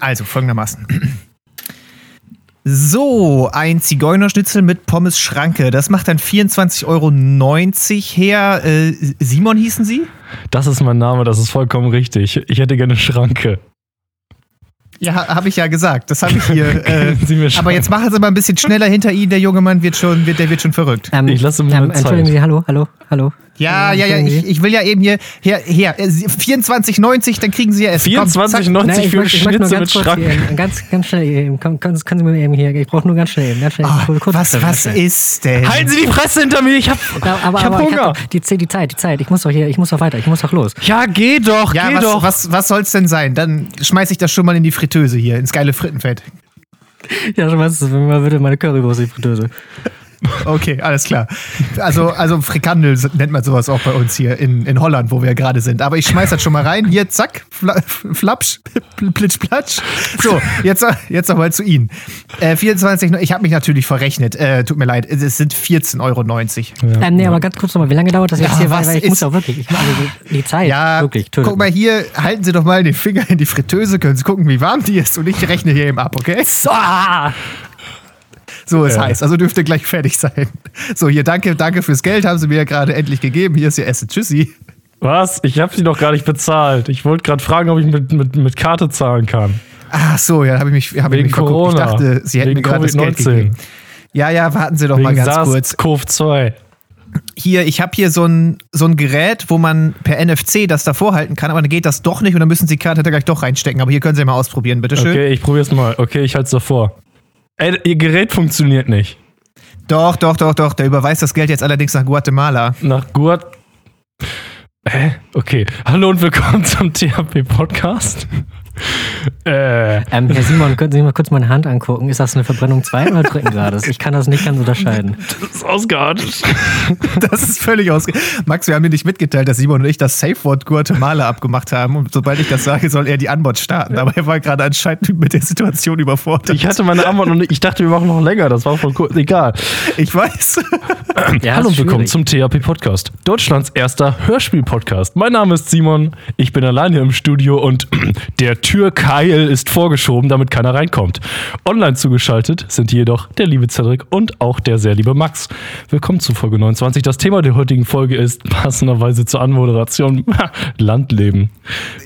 Also folgendermaßen. So, ein Zigeunerschnitzel mit Pommes Schranke. Das macht dann 24,90 Euro her. Äh, Simon hießen Sie? Das ist mein Name, das ist vollkommen richtig. Ich hätte gerne Schranke. Ja, habe ich ja gesagt. Das habe ich hier. Äh, Sie mir aber jetzt machen Sie mal ein bisschen schneller hinter Ihnen. Der junge Mann wird schon, wird, der wird schon verrückt. Ähm, Ich lasse mir ähm, Zeit. Entschuldigen Sie, hallo, hallo, hallo. Ja, ja, ja. Ich, ich will ja eben hier. Her, her. äh, 24,90, dann kriegen Sie ja Essen. Komm, zack. 24,90 Nein, ich für ich Schnitzel mit Schranke. hier, ganz, ganz schnell eben. Können, können Sie mir eben hier, ich brauche nur ganz schnell eben, ganz schnell. Ah, kurz- was, was ist denn? Halten Sie die Fresse hinter mir, ich hab, Ja, aber, ich hab aber Hunger. hab doch die, Zeit- die Zeit, die Zeit. Ich muss doch hier, ich muss doch weiter, ich muss doch los. ja, geh doch, Ja, geh was, doch. was, was soll's denn sein? Dann schmeiß ich das schon mal in die Fritteuse hier, ins geile Frittenfett. Ja, schon was, mal bitte meine Currywurst in die Fritteuse. Okay, alles klar. Also, also Frikandel nennt man sowas auch bei uns hier in, in Holland, wo wir gerade sind. Aber ich schmeiß das schon mal rein. Hier, zack, fla, flapsch, plitsch, platsch. So, jetzt, jetzt nochmal zu Ihnen. Äh, 24, ich habe mich natürlich verrechnet. Äh, tut mir leid, es sind 14,90 Euro. Ja. Ähm, nee, aber ganz kurz nochmal, wie lange dauert das jetzt Ja, hier? Weil, weil ich ist- muss auch wirklich, ich, also die Zeit, Ja, wirklich, guck mal hier, halten Sie doch mal den Finger in die Fritteuse, können Sie gucken, wie warm die ist und ich rechne hier eben ab, okay? So! So ist Ja. heiß, also dürfte gleich fertig sein. So, hier, danke, danke fürs Geld, haben Sie mir ja gerade endlich gegeben. Hier ist Ihr Essen. Tschüssi. Was? Ich habe sie doch gar nicht bezahlt. Ich wollte gerade fragen, ob ich mit, mit, mit Karte zahlen kann. Ach so, ja, habe ich mich, hab ich Wegen mich verguckt. Ich Corona. dachte, Sie hätten Wegen mir gerade das Geld Covid-19. gegeben. Ja, ja, warten Sie doch mal Wegen ganz kurz. SARS-CoV-2. Hier, ich habe hier so ein, so ein Gerät, wo man per NFC das davor halten kann, aber dann geht das doch nicht und dann müssen Sie die Karte da gleich doch reinstecken. Aber hier können Sie mal ausprobieren, bitteschön. Okay, ich probier's mal. Okay, ich halte es davor. Ey, ihr Gerät funktioniert nicht. Doch, doch, doch, doch. Der überweist das Geld jetzt allerdings nach Guatemala. Nach Guat. Hä? Okay. Hallo und willkommen zum THP-Podcast. Äh, Ähm, Herr Simon, können Sie mal kurz meine Hand angucken? Ist das eine Verbrennung 2 oder dritten Grades? Ich kann das nicht ganz unterscheiden. das ist ausgeartet. Das ist völlig ausge. Max, wir haben dir nicht mitgeteilt, dass Simon und ich das Safe-Wort Guatemala abgemacht haben. Und sobald ich das sage, soll er die Antwort starten. Aber er war gerade anscheinend mit der Situation überfordert. Ich hatte meine Antwort noch nicht. Ich dachte, wir machen noch länger. Das war voll kurz. Egal. Ich weiß. Ja, Hallo und willkommen zum THP Podcast. Deutschlands erster Hörspiel-Podcast. Mein Name ist Simon. Ich bin alleine im Studio und der Türkeil ist vorgeschoben, damit keiner reinkommt. Online zugeschaltet sind jedoch der liebe Cedric und auch der sehr liebe Max. Willkommen zu Folge 29. Das Thema der heutigen Folge ist passenderweise zur Anmoderation Landleben.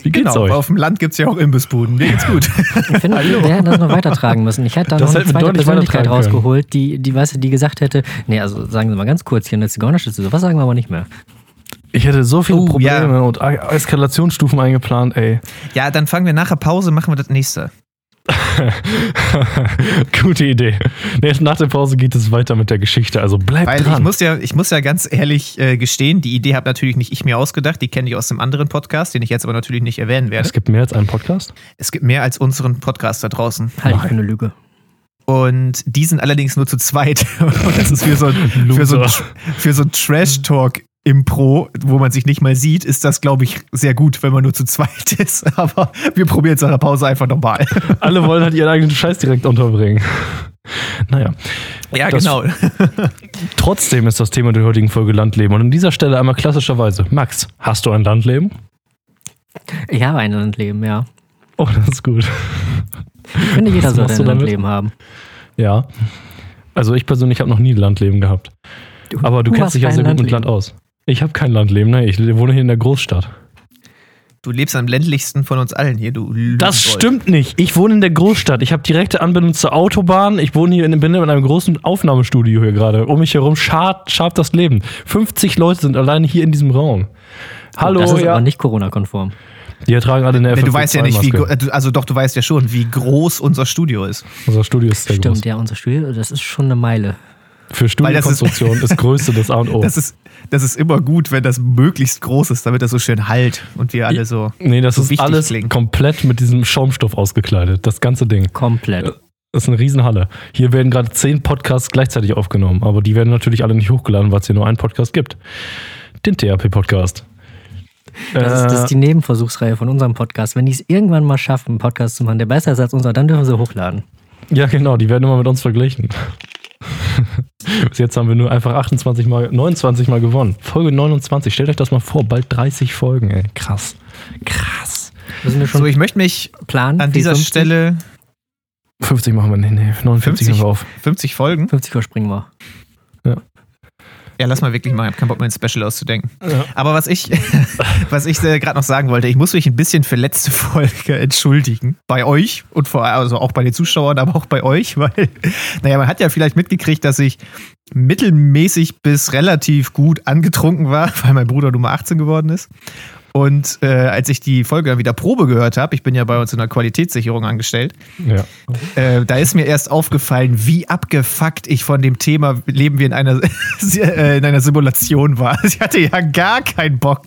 Wie geht's Genau, euch? auf dem Land gibt es ja auch Imbissbuden. Mir geht's gut. Ich finde, wir hätten das noch weitertragen müssen. Ich hätte da Das noch eine zweite Persönlichkeit rausgeholt, die, die, weißt du, die gesagt hätte, nee, also sagen Sie mal ganz kurz hier eine Zigeunerschütze, sowas sagen wir aber nicht mehr. Ich hätte so viele Oh, Probleme ja. und Eskalationsstufen eingeplant, ey. Ja, dann fangen wir nachher Pause, machen wir das nächste. Gute Idee. Nee, nach der Pause geht es weiter mit der Geschichte, also bleibt Weil dran. ich muss ja, ich muss ja ganz ehrlich äh, gestehen, die Idee habe natürlich nicht ich mir ausgedacht, die kenne ich aus einem anderen Podcast, den ich jetzt aber natürlich nicht erwähnen werde. es gibt mehr als einen Podcast? Es gibt mehr als unseren Podcast da draußen. Ich für eine Lüge. Und die sind allerdings nur zu zweit. Und das ist für so ein, für so ein, für so ein Trash-Talk Impro, wo man sich nicht mal sieht, ist das, glaube ich, sehr gut, wenn man nur zu zweit ist. Aber wir probieren es nach der Pause einfach nochmal. Alle wollen halt ihren eigenen Scheiß direkt unterbringen. Naja, Ja, Das- genau. trotzdem ist das Thema der heutigen Folge Landleben. Und an dieser Stelle einmal klassischerweise. Max, hast du ein Landleben? Ich habe ein Landleben, ja. Oh, das ist gut. Ich finde, jeder sollte ein du damit? Landleben haben. Ja. Also ich persönlich habe noch nie ein Landleben gehabt. Aber du, kennst hast dich ja sehr gut mit. Land aus. Ich habe kein Landleben, ne? Ich wohne hier in der Großstadt. Du lebst am ländlichsten von uns allen hier, du Das stimmt nicht. Ich wohne in der Großstadt. Ich habe direkte Anbindung zur Autobahn. Ich wohne hier in, bin in einem großen Aufnahmestudio hier gerade. Um mich herum schabt, schabt das Leben. 50 Leute sind alleine hier in diesem Raum. Hallo, Das ist ja. aber nicht Corona-konform. Die tragen alle eine Nee, Du weißt ja nicht, wie, FFP2-Maske. gro- äh, du- also doch, du weißt ja schon, wie groß unser Studio ist. Unser Studio ist sehr Stimmt, groß. ja, unser Studio, das ist schon eine Meile. Für das ist- ist, Größe das A und O. Das ist, das ist immer gut, wenn das möglichst groß ist, damit das so schön halt und wir alle so. nee, das so ist alles klingen. komplett mit diesem Schaumstoff ausgekleidet. Das ganze Ding. Komplett. Das ist eine Riesenhalle. Hier werden gerade zehn Podcasts gleichzeitig aufgenommen, aber die werden natürlich alle nicht hochgeladen, weil es hier nur einen Podcast gibt. Den THP-Podcast. Das, ist, das Äh, ist die Nebenversuchsreihe von unserem Podcast. Wenn die es irgendwann mal schaffen, einen Podcast zu machen, der besser ist als unser, dann dürfen sie hochladen. Ja, genau, die werden immer mit uns verglichen. Bis jetzt haben wir nur einfach 28 mal, 29 mal gewonnen. Folge 29, stellt euch das mal vor, bald 30 Folgen, ey. Krass. Krass. Müssen wir schon So, ich möchte mich planen? an dieser 50? Stelle 50 machen wir, nee, nee, 49 haben wir auf. 50 Folgen. 50 Uhr springen wir. Ja, lass mal wirklich mal. Ich habe keinen Bock, mir ein Special auszudenken. Ja. Aber was ich, was ich äh, gerade noch sagen wollte, ich muss mich ein bisschen für letzte Folge entschuldigen. Bei euch und vor also auch bei den Zuschauern, aber auch bei euch, weil, naja, man hat ja vielleicht mitgekriegt, dass ich mittelmäßig bis relativ gut angetrunken war, weil mein Bruder Nummer 18 geworden ist. Und äh, als ich die Folge dann wieder Probe gehört habe, ich bin ja bei uns in der Qualitätssicherung angestellt, Ja. äh, da ist mir erst aufgefallen, wie abgefuckt ich von dem Thema Leben wir in einer, äh, in einer Simulation war. Ich hatte ja gar keinen Bock.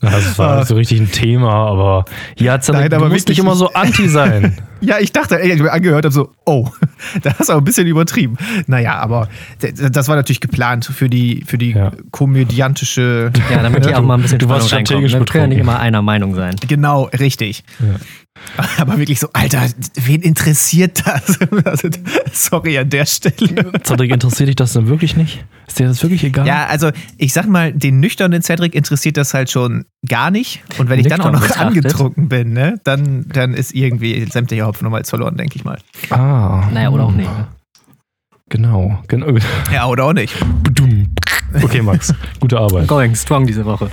Das war nicht so richtig ein Thema, aber ja, Zander, Nein, du aber musst nicht immer so anti sein. Ja, ich dachte, ey, ich mir angehört habe, so, oh, das ist aber ein bisschen übertrieben. Naja, aber das war natürlich geplant für die, für die Ja. komödiantische. Ja, damit hier auch mal ein bisschen du warst Spannung strategisch reinkommt. Wir können ja nicht immer einer Meinung sein. Genau, richtig. Aber wirklich so, Alter, wen interessiert das? Also, sorry an der Stelle. Cedric, interessiert dich das denn wirklich nicht? Ist dir das wirklich egal? Ja, also ich sag mal, den nüchternen Cedric interessiert das halt schon gar nicht. Und wenn ich dann auch Nüchtern noch betrachtet. angetrunken bin, ne, dann, dann ist irgendwie sämtlicher Hopfen nochmals verloren, denke ich mal. Ah. Naja, oder auch nicht. ne? Genau. genau. Ja, oder auch nicht. Okay, Max, gute Arbeit. Going strong diese Woche.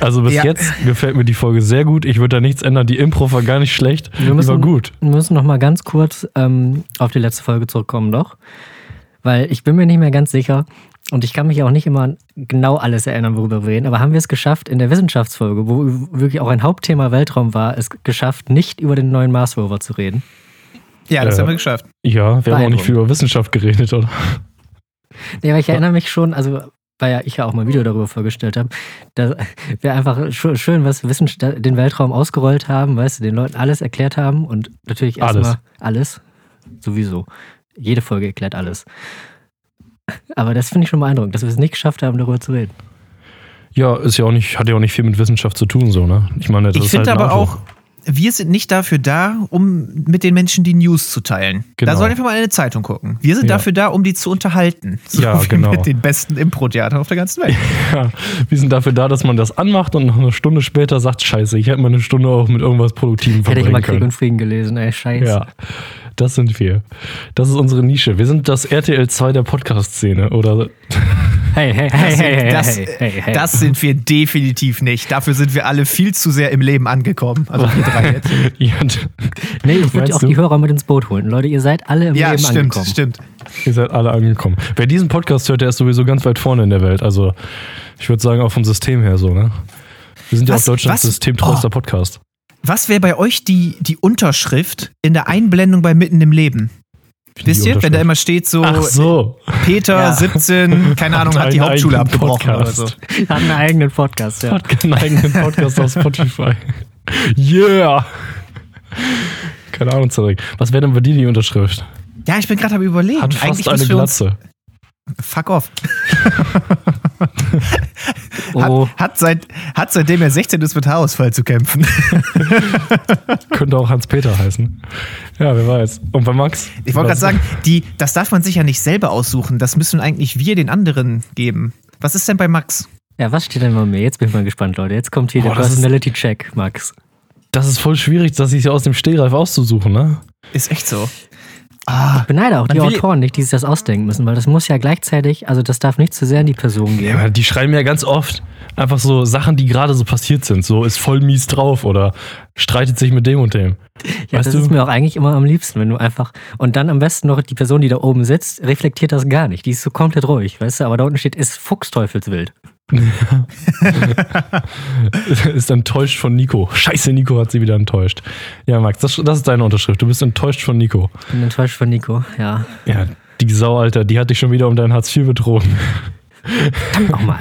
Also bis Ja. jetzt gefällt mir die Folge sehr gut. Ich würde da nichts ändern. Die Impro war gar nicht schlecht. Wir die müssen- war gut. Wir müssen noch mal ganz kurz ähm, auf die letzte Folge zurückkommen, doch. Weil ich bin mir nicht mehr ganz sicher und ich kann mich auch nicht immer an genau alles erinnern, worüber wir reden, aber haben wir es geschafft, in der Wissenschaftsfolge, wo wirklich auch ein Hauptthema Weltraum war, es geschafft, nicht über den neuen Mars Rover zu reden? Ja, das Äh, haben wir geschafft. Ja, wir haben auch nicht viel über Wissenschaft geredet, oder? Nee, aber ich erinnere mich schon, also weil ja ich ja auch mal ein Video darüber vorgestellt habe, dass wir einfach sch- schön was Wissenschaft, den Weltraum ausgerollt haben, weißt du, den Leuten alles erklärt haben und natürlich Alles. erstmal alles. Sowieso. Jede Folge erklärt alles. Aber das finde ich schon beeindruckend, dass wir es nicht geschafft haben, darüber zu reden. Ja, ist ja auch nicht, hat ja auch nicht viel mit Wissenschaft zu tun, so, ne? Ich meine, das Ich ist finde halt ein aber Auto. auch, wir sind nicht dafür da, um mit den Menschen die News zu teilen. Genau. Da soll einfach mal eine Zeitung gucken. Wir sind Ja. dafür da, um die zu unterhalten. So Ja, wie genau. mit den besten Impro-Theatern auf der ganzen Welt. Ja, wir sind dafür da, dass man das anmacht und noch eine Stunde später sagt, scheiße, ich hätte mal eine Stunde auch mit irgendwas Produktivem Hätte ich verbringen mal Krieg können. und Frieden gelesen, ey, scheiße. Ja, das sind wir. Das ist unsere Nische. Wir sind das RTL 2 der Podcast-Szene. Oder Hey, hey, hey, Das, hey, hey, das, hey, hey, hey. das sind wir definitiv nicht. Dafür sind wir alle viel zu sehr im Leben angekommen. Also wir drei jetzt. nee, ich würde auch du? die Hörer mit ins Boot holen. Leute, ihr seid alle im Ja, Leben stimmt, angekommen. stimmt. ihr seid alle angekommen. Wer diesen Podcast hört, der ist sowieso ganz weit vorne in der Welt. Also ich würde sagen, auch vom System her so, ne? Wir sind ja Was- auch Deutschlands systemtreuster Oh. Podcast. Was wäre bei euch die, die Unterschrift in der Einblendung bei Mitten im Leben? Wisst Die ihr, wenn da immer steht so, Ach so. Peter, Ja. 17, keine Ahnung, hat die einen Hauptschule abgebrochen oder so. Podcast. Hat einen eigenen Podcast, ja. Hat keinen eigenen Podcast auf Spotify. Yeah! Keine Ahnung, Cedric. Was wäre denn bei dir die Unterschrift? Ja, ich bin gerade am überlegen. Hat fast Eigentlich eine Glatze. Fuck off. Oh, Hat, hat, seit, hat seitdem er 16 ist mit Haarausfall zu kämpfen. Könnte auch Hans-Peter heißen. Ja, wer weiß. Und bei Max? Ich wollte gerade sagen, die, das darf man sich ja nicht selber aussuchen. Das müssen eigentlich wir den anderen geben. Was ist denn bei Max? ja, was steht denn bei mir? Jetzt bin ich mal gespannt, Leute. Jetzt kommt hier Boah, der Personality-Check, Max. Das ist voll schwierig, das sich aus dem Stehgreif auszusuchen, ne? Ist echt so. Ah, Ich beneide auch die Autoren nicht, die sich das ausdenken müssen, weil das muss ja gleichzeitig, also das darf nicht zu sehr in die Person Ja, gehen. aber die schreiben ja ganz oft einfach so Sachen, die gerade so passiert sind. So ist voll mies drauf oder streitet sich mit dem und dem. Ja, weißt das du? ist mir auch eigentlich immer am liebsten, wenn du einfach. Und dann am besten noch die Person, die da oben sitzt, reflektiert das gar nicht. Die ist so komplett ruhig, weißt du? Aber da unten steht, ist Fuchsteufelswild. ist enttäuscht von Nico. Scheiße, Nico hat sie wieder enttäuscht. Ja, Max, das, das ist deine Unterschrift. Du bist enttäuscht von Nico. Bin enttäuscht von Nico, ja. Ja, die Sau, Alter, die hat dich schon wieder um dein Hartz IV betrogen. Verdammt nochmal.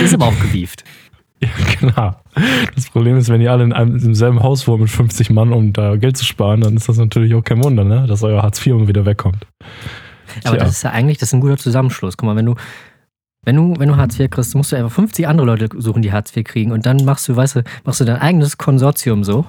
Die ist aber auch gewieft. Ja, genau. Das Problem ist, wenn ihr alle in einem im selben Haus wohnt mit 50 Mann, um da Geld zu sparen, dann ist das natürlich auch kein Wunder, ne? dass euer Hartz IV immer wieder wegkommt. Aber Tja. das ist ja eigentlich, das ist ein guter Zusammenschluss. Guck mal, wenn du, wenn du, wenn du Hartz IV kriegst, musst du einfach 50 andere Leute suchen, die Hartz IV kriegen. Und dann machst du, weißt du, machst du dein eigenes Konsortium so.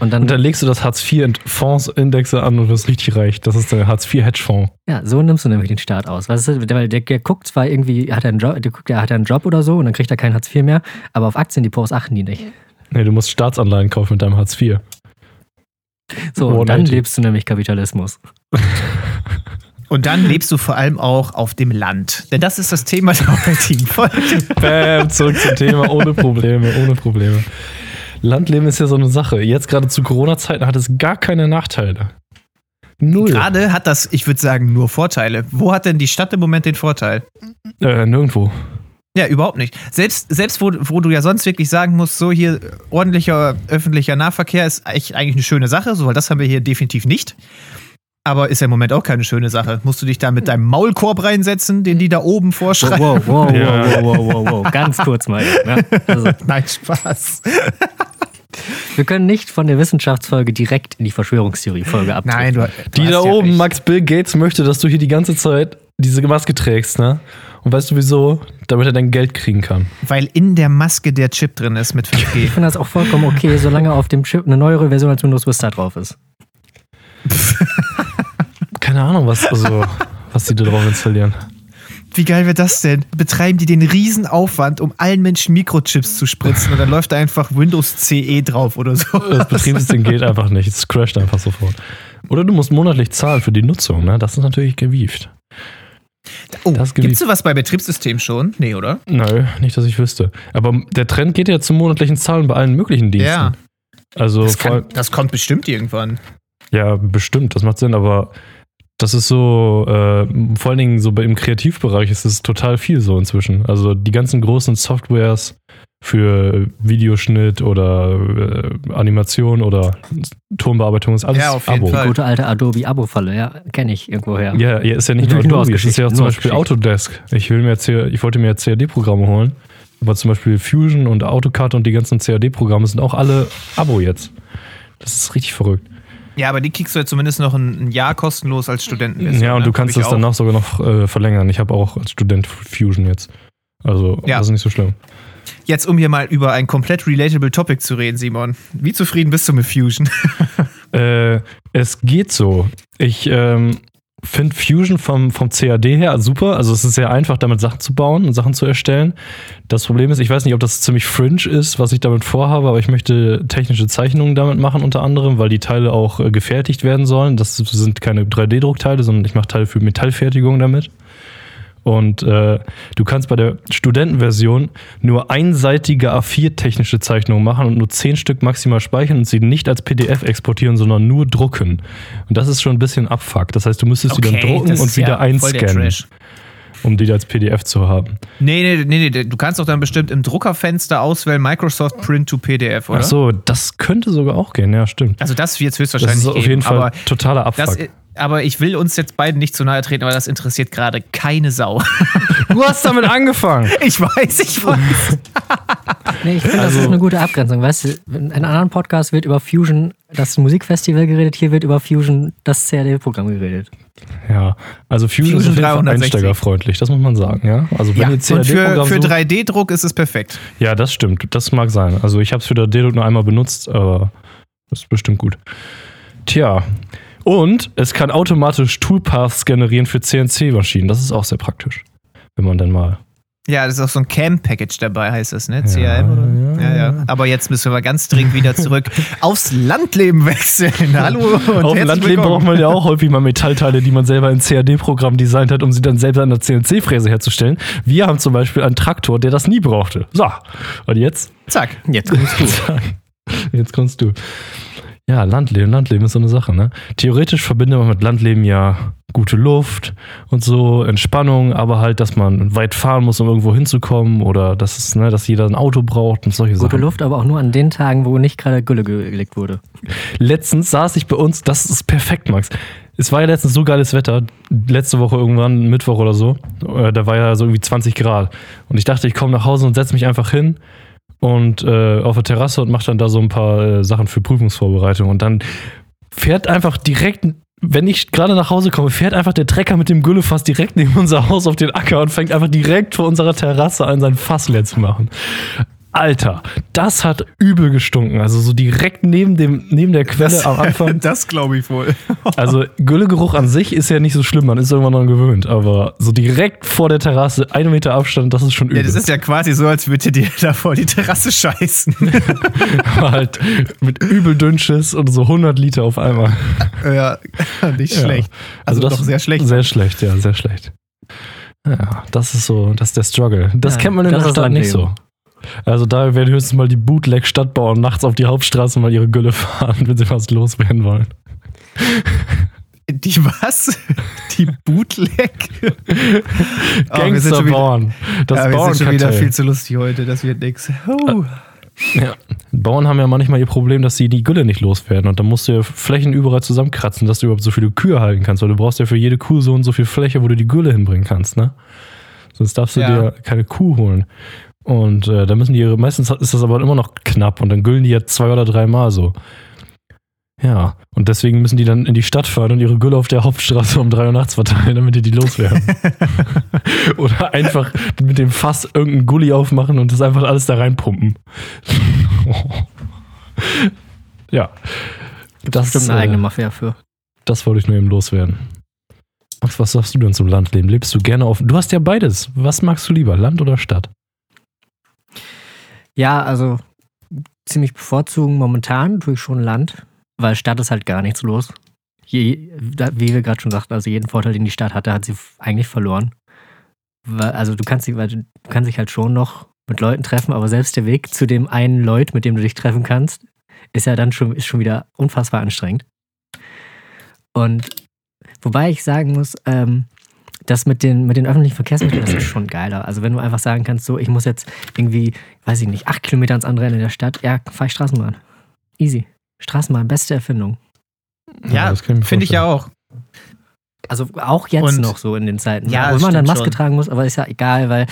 Und dann, Und dann legst du das Hartz IV in Fondsindexe an und wirst richtig reich. Das ist der Hartz IV Hedgefonds. ja, so nimmst du nämlich den Staat aus. Weißt du, der, der, der guckt zwar irgendwie, hat er einen Job, der guckt, der hat einen Job oder so und dann kriegt er keinen Hartz IV mehr, aber auf Aktiendepots achten die nicht. Nee, du musst Staatsanleihen kaufen mit deinem Hartz IV. So, und dann lebst du nämlich Kapitalismus. Und dann lebst du vor allem auch auf dem Land. Denn das ist das Thema der heutigen Folge. Bam, zurück zum Thema, ohne Probleme, ohne Probleme. Landleben ist ja so eine Sache. Jetzt gerade zu Corona-Zeiten hat es gar keine Nachteile. Null. Gerade hat das, ich würde sagen, nur Vorteile. Wo hat denn die Stadt im Moment den Vorteil? Äh, nirgendwo. Ja, überhaupt nicht. Selbst, selbst wo, wo du ja sonst wirklich sagen musst, so hier ordentlicher öffentlicher Nahverkehr ist eigentlich, eigentlich eine schöne Sache, so, weil das haben wir hier definitiv nicht. Aber ist ja im Moment auch keine schöne Sache. Musst du dich da mit deinem Maulkorb reinsetzen, den die da oben Wow, vorschreiben? wow, wow, wow, Ja. wow, wow, wow, wow. Ganz kurz mal. Ne? Also, Nein, Spaß. wir können nicht von der Wissenschaftsfolge direkt in die Verschwörungstheorie-Folge abdrehen. Nein, du, Die du da hast ja oben, recht. Max Bill Gates möchte, dass du hier die ganze Zeit diese Maske trägst, ne? Und weißt du wieso? Damit er dein Geld kriegen kann. Weil in der Maske der Chip drin ist mit 5G. Ich finde das auch vollkommen okay, solange auf dem Chip eine neuere Version als Windows Vista drauf ist. Keine Ahnung, was, also, was die da drauf installieren. Wie geil wäre das denn? Betreiben die den riesen Aufwand, um allen Menschen Mikrochips zu spritzen und dann läuft da einfach Windows CE drauf oder so. Das Betriebssystem geht einfach nicht. Es crasht einfach sofort. Oder du musst monatlich zahlen für die Nutzung, ne? Das ist natürlich gewieft. Oh, Das gibt's sowas bei Betriebssystemen schon? Nee, oder? Nö, nicht, dass ich wüsste. Aber der Trend geht ja zum monatlichen Zahlen bei allen möglichen Diensten. Ja. Also Das, kann, das kommt bestimmt irgendwann. ja, bestimmt, das macht Sinn, aber das ist so, äh, vor allen Dingen so im Kreativbereich ist es total viel so inzwischen. Also die ganzen großen Softwares für Videoschnitt oder äh, Animation oder Tonbearbeitung ist alles Ja, auf jeden Abo. Fall. Gute alte Adobe-Abo-Falle, ja, kenne ich irgendwoher. Ja, ja, ist ja nicht nur Adobe, es ist ja auch zum Beispiel. Autodesk. Ich, will mir jetzt hier, ich wollte mir jetzt CAD-Programme holen, aber zum Beispiel Fusion und AutoCAD und die ganzen CAD-Programme sind auch alle Abo jetzt. Das ist richtig verrückt. Ja, aber die kriegst du ja zumindest noch ein, ein Jahr kostenlos als Studenten. ja, und du kannst das danach sogar noch äh, verlängern. Ich habe auch als Student Fusion jetzt. Also, Ja. das ist nicht so schlimm. Jetzt, um hier mal über ein komplett relatable Topic zu reden, Simon. Wie zufrieden bist du mit Fusion? Äh, es geht so. Ich ähm, finde Fusion vom, vom CAD her super. Also es ist sehr einfach, damit Sachen zu bauen und Sachen zu erstellen. Das Problem ist, ich weiß nicht, ob das ziemlich fringe ist, was ich damit vorhabe, aber ich möchte technische Zeichnungen damit machen, unter anderem, weil die Teile auch äh, gefertigt werden sollen. Das sind keine 3D-Druckteile, sondern ich mache Teile für Metallfertigung damit. Und äh, du kannst bei der Studentenversion nur einseitige A4-technische Zeichnungen machen und nur 10 Stück maximal speichern und sie nicht als PDF exportieren, sondern nur drucken. Und das ist schon ein bisschen Abfuck. Das heißt, du müsstest die dann drucken das und ist wieder ja einscannen, um die als PDF zu haben. Nee, nee, nee, nee, du kannst doch dann bestimmt im Druckerfenster auswählen Microsoft Print to PDF, oder? Ach so, das könnte sogar auch gehen, ja, stimmt. Also das wird es Das höchstwahrscheinlich ist auf geben, jeden Fall totaler das, Abfuck. Aber ich will uns jetzt beiden nicht zu nahe treten, aber das interessiert gerade keine Sau. Du hast damit angefangen. Ich weiß, ich weiß. Nee, ich finde, das Also- ist eine gute Abgrenzung. Weißt du, in einem anderen Podcast wird über Fusion das Musikfestival geredet, hier wird über Fusion das CAD-Programm geredet. Ja, also Fusion, Fusion ist auf jeden Fall 360. einsteigerfreundlich, das muss man sagen, ja. Also wenn Ja, ihr und für, für sucht- 3D-Druck ist es perfekt. Ja, das stimmt. Das mag sein. Also ich habe es für der Deduk nur einmal benutzt, aber das ist bestimmt gut. Tja. Und es kann automatisch Toolpaths generieren für CNC-Maschinen. Das ist auch sehr praktisch. Wenn man dann mal. Ja, das ist auch so ein Cam-Package dabei, heißt das, ne? Ja, CAM oder? ja, Ja, ja. Aber jetzt müssen wir mal ganz dringend wieder zurück aufs Landleben wechseln. Hallo und Auf dem Landleben willkommen. braucht man ja auch häufig mal Metallteile, die man selber in CAD-Programm designt hat, um sie dann selber an der CNC-Fräse herzustellen. Wir haben zum Beispiel einen Traktor, der das nie brauchte. So, und jetzt? Zack. Jetzt kommst du. Jetzt kommst du. Ja, Landleben, Landleben ist so eine Sache, ne? Theoretisch verbindet man mit Landleben ja gute Luft und so, Entspannung, aber halt, dass man weit fahren muss, um irgendwo hinzukommen oder dass es, ne, dass jeder ein Auto braucht und solche Gute Sachen. Luft, aber auch nur an den Tagen, wo nicht gerade Gülle ge- gelegt wurde. Letztens saß ich bei uns, das ist perfekt, Max. Es war ja letztens so geiles Wetter, letzte Woche irgendwann, Mittwoch oder so, äh, da war ja so irgendwie 20 Grad. Und ich dachte, ich komme nach Hause und setze mich einfach hin und äh, auf der Terrasse und mache dann da so ein paar äh, Sachen für Prüfungsvorbereitung. Und dann fährt einfach direkt, wenn ich gerade nach Hause komme, fährt einfach der Trecker mit dem Güllefass direkt neben unser Haus auf den Acker und fängt einfach direkt vor unserer Terrasse an, sein Fass leer zu machen. Alter, das hat übel gestunken. Also so direkt neben, dem, neben der Quelle am Anfang. das glaube ich wohl. Also Güllegeruch an sich ist ja nicht so schlimm, man ist irgendwann daran gewöhnt. Aber so direkt vor der Terrasse, einen Meter Abstand, das ist schon übel. Ja, das ist ja quasi so, als würde dir da vor die Terrasse scheißen. halt mit übel Dünnschiss und so 100 Liter auf einmal. ja, nicht Ja. schlecht. Also, das doch sehr schlecht. Sehr schlecht, ja, sehr schlecht. Ja, das ist so, das ist der Struggle. Das Ja, kennt man in das der Stadt nicht so. Also da werden höchstens mal die Bootleg-Stadtbauern nachts auf die Hauptstraße mal ihre Gülle fahren, wenn sie was loswerden wollen. Die was? Die Bootleg? Oh, Gangsterbauern. Das ja, wir sind schon wieder Bauernkartell. viel zu lustig heute, das wird nix. Uh. Ja. Bauern haben ja manchmal ihr Problem, dass sie die Gülle nicht loswerden. Und dann musst du ja Flächen überall zusammenkratzen, dass du überhaupt so viele Kühe halten kannst. Weil du brauchst ja für jede Kuh so und so viel Fläche, wo du die Gülle hinbringen kannst, ne? Sonst darfst du Ja. dir keine Kuh holen. Und äh, da müssen die ihre, meistens ist das aber immer noch knapp und dann güllen die ja zwei oder dreimal so. Ja, und deswegen müssen die dann in die Stadt fahren und ihre Gülle auf der Hauptstraße um drei Uhr nachts verteilen, damit die die loswerden. Oder einfach mit dem Fass irgendeinen Gully aufmachen und das einfach alles da reinpumpen. ja. Das, Bestimmt eine äh, eigene Mafia für. das wollte ich nur eben loswerden. Max, was sagst du denn zum Landleben? Lebst du gerne auf. Du hast ja beides. Was magst du lieber, Land oder Stadt? Ja, also ziemlich bevorzugen momentan tue ich schon Land, weil Stadt ist halt gar nichts los. Je, wie wir gerade schon sagten, also jeden Vorteil, den die Stadt hatte, hat sie eigentlich verloren. Also du kannst, dich- du kannst dich halt schon noch mit Leuten treffen, aber selbst der Weg zu dem einen Leut, mit dem du dich treffen kannst, ist ja dann schon, ist schon wieder unfassbar anstrengend. Und wobei ich sagen muss, ähm, das mit den, mit den öffentlichen Verkehrsmitteln, das ist schon geiler. Also wenn du einfach sagen kannst, so, ich muss jetzt irgendwie, weiß ich nicht, acht Kilometer ans andere Ende der Stadt, ja, fahr ich Straßenbahn. Easy. Straßenbahn, beste Erfindung. Ja, mir finde ich ja auch. Also auch jetzt Und- noch so in den Zeiten. Ja, wo das man dann Maske schon. tragen muss, aber ist ja egal, weil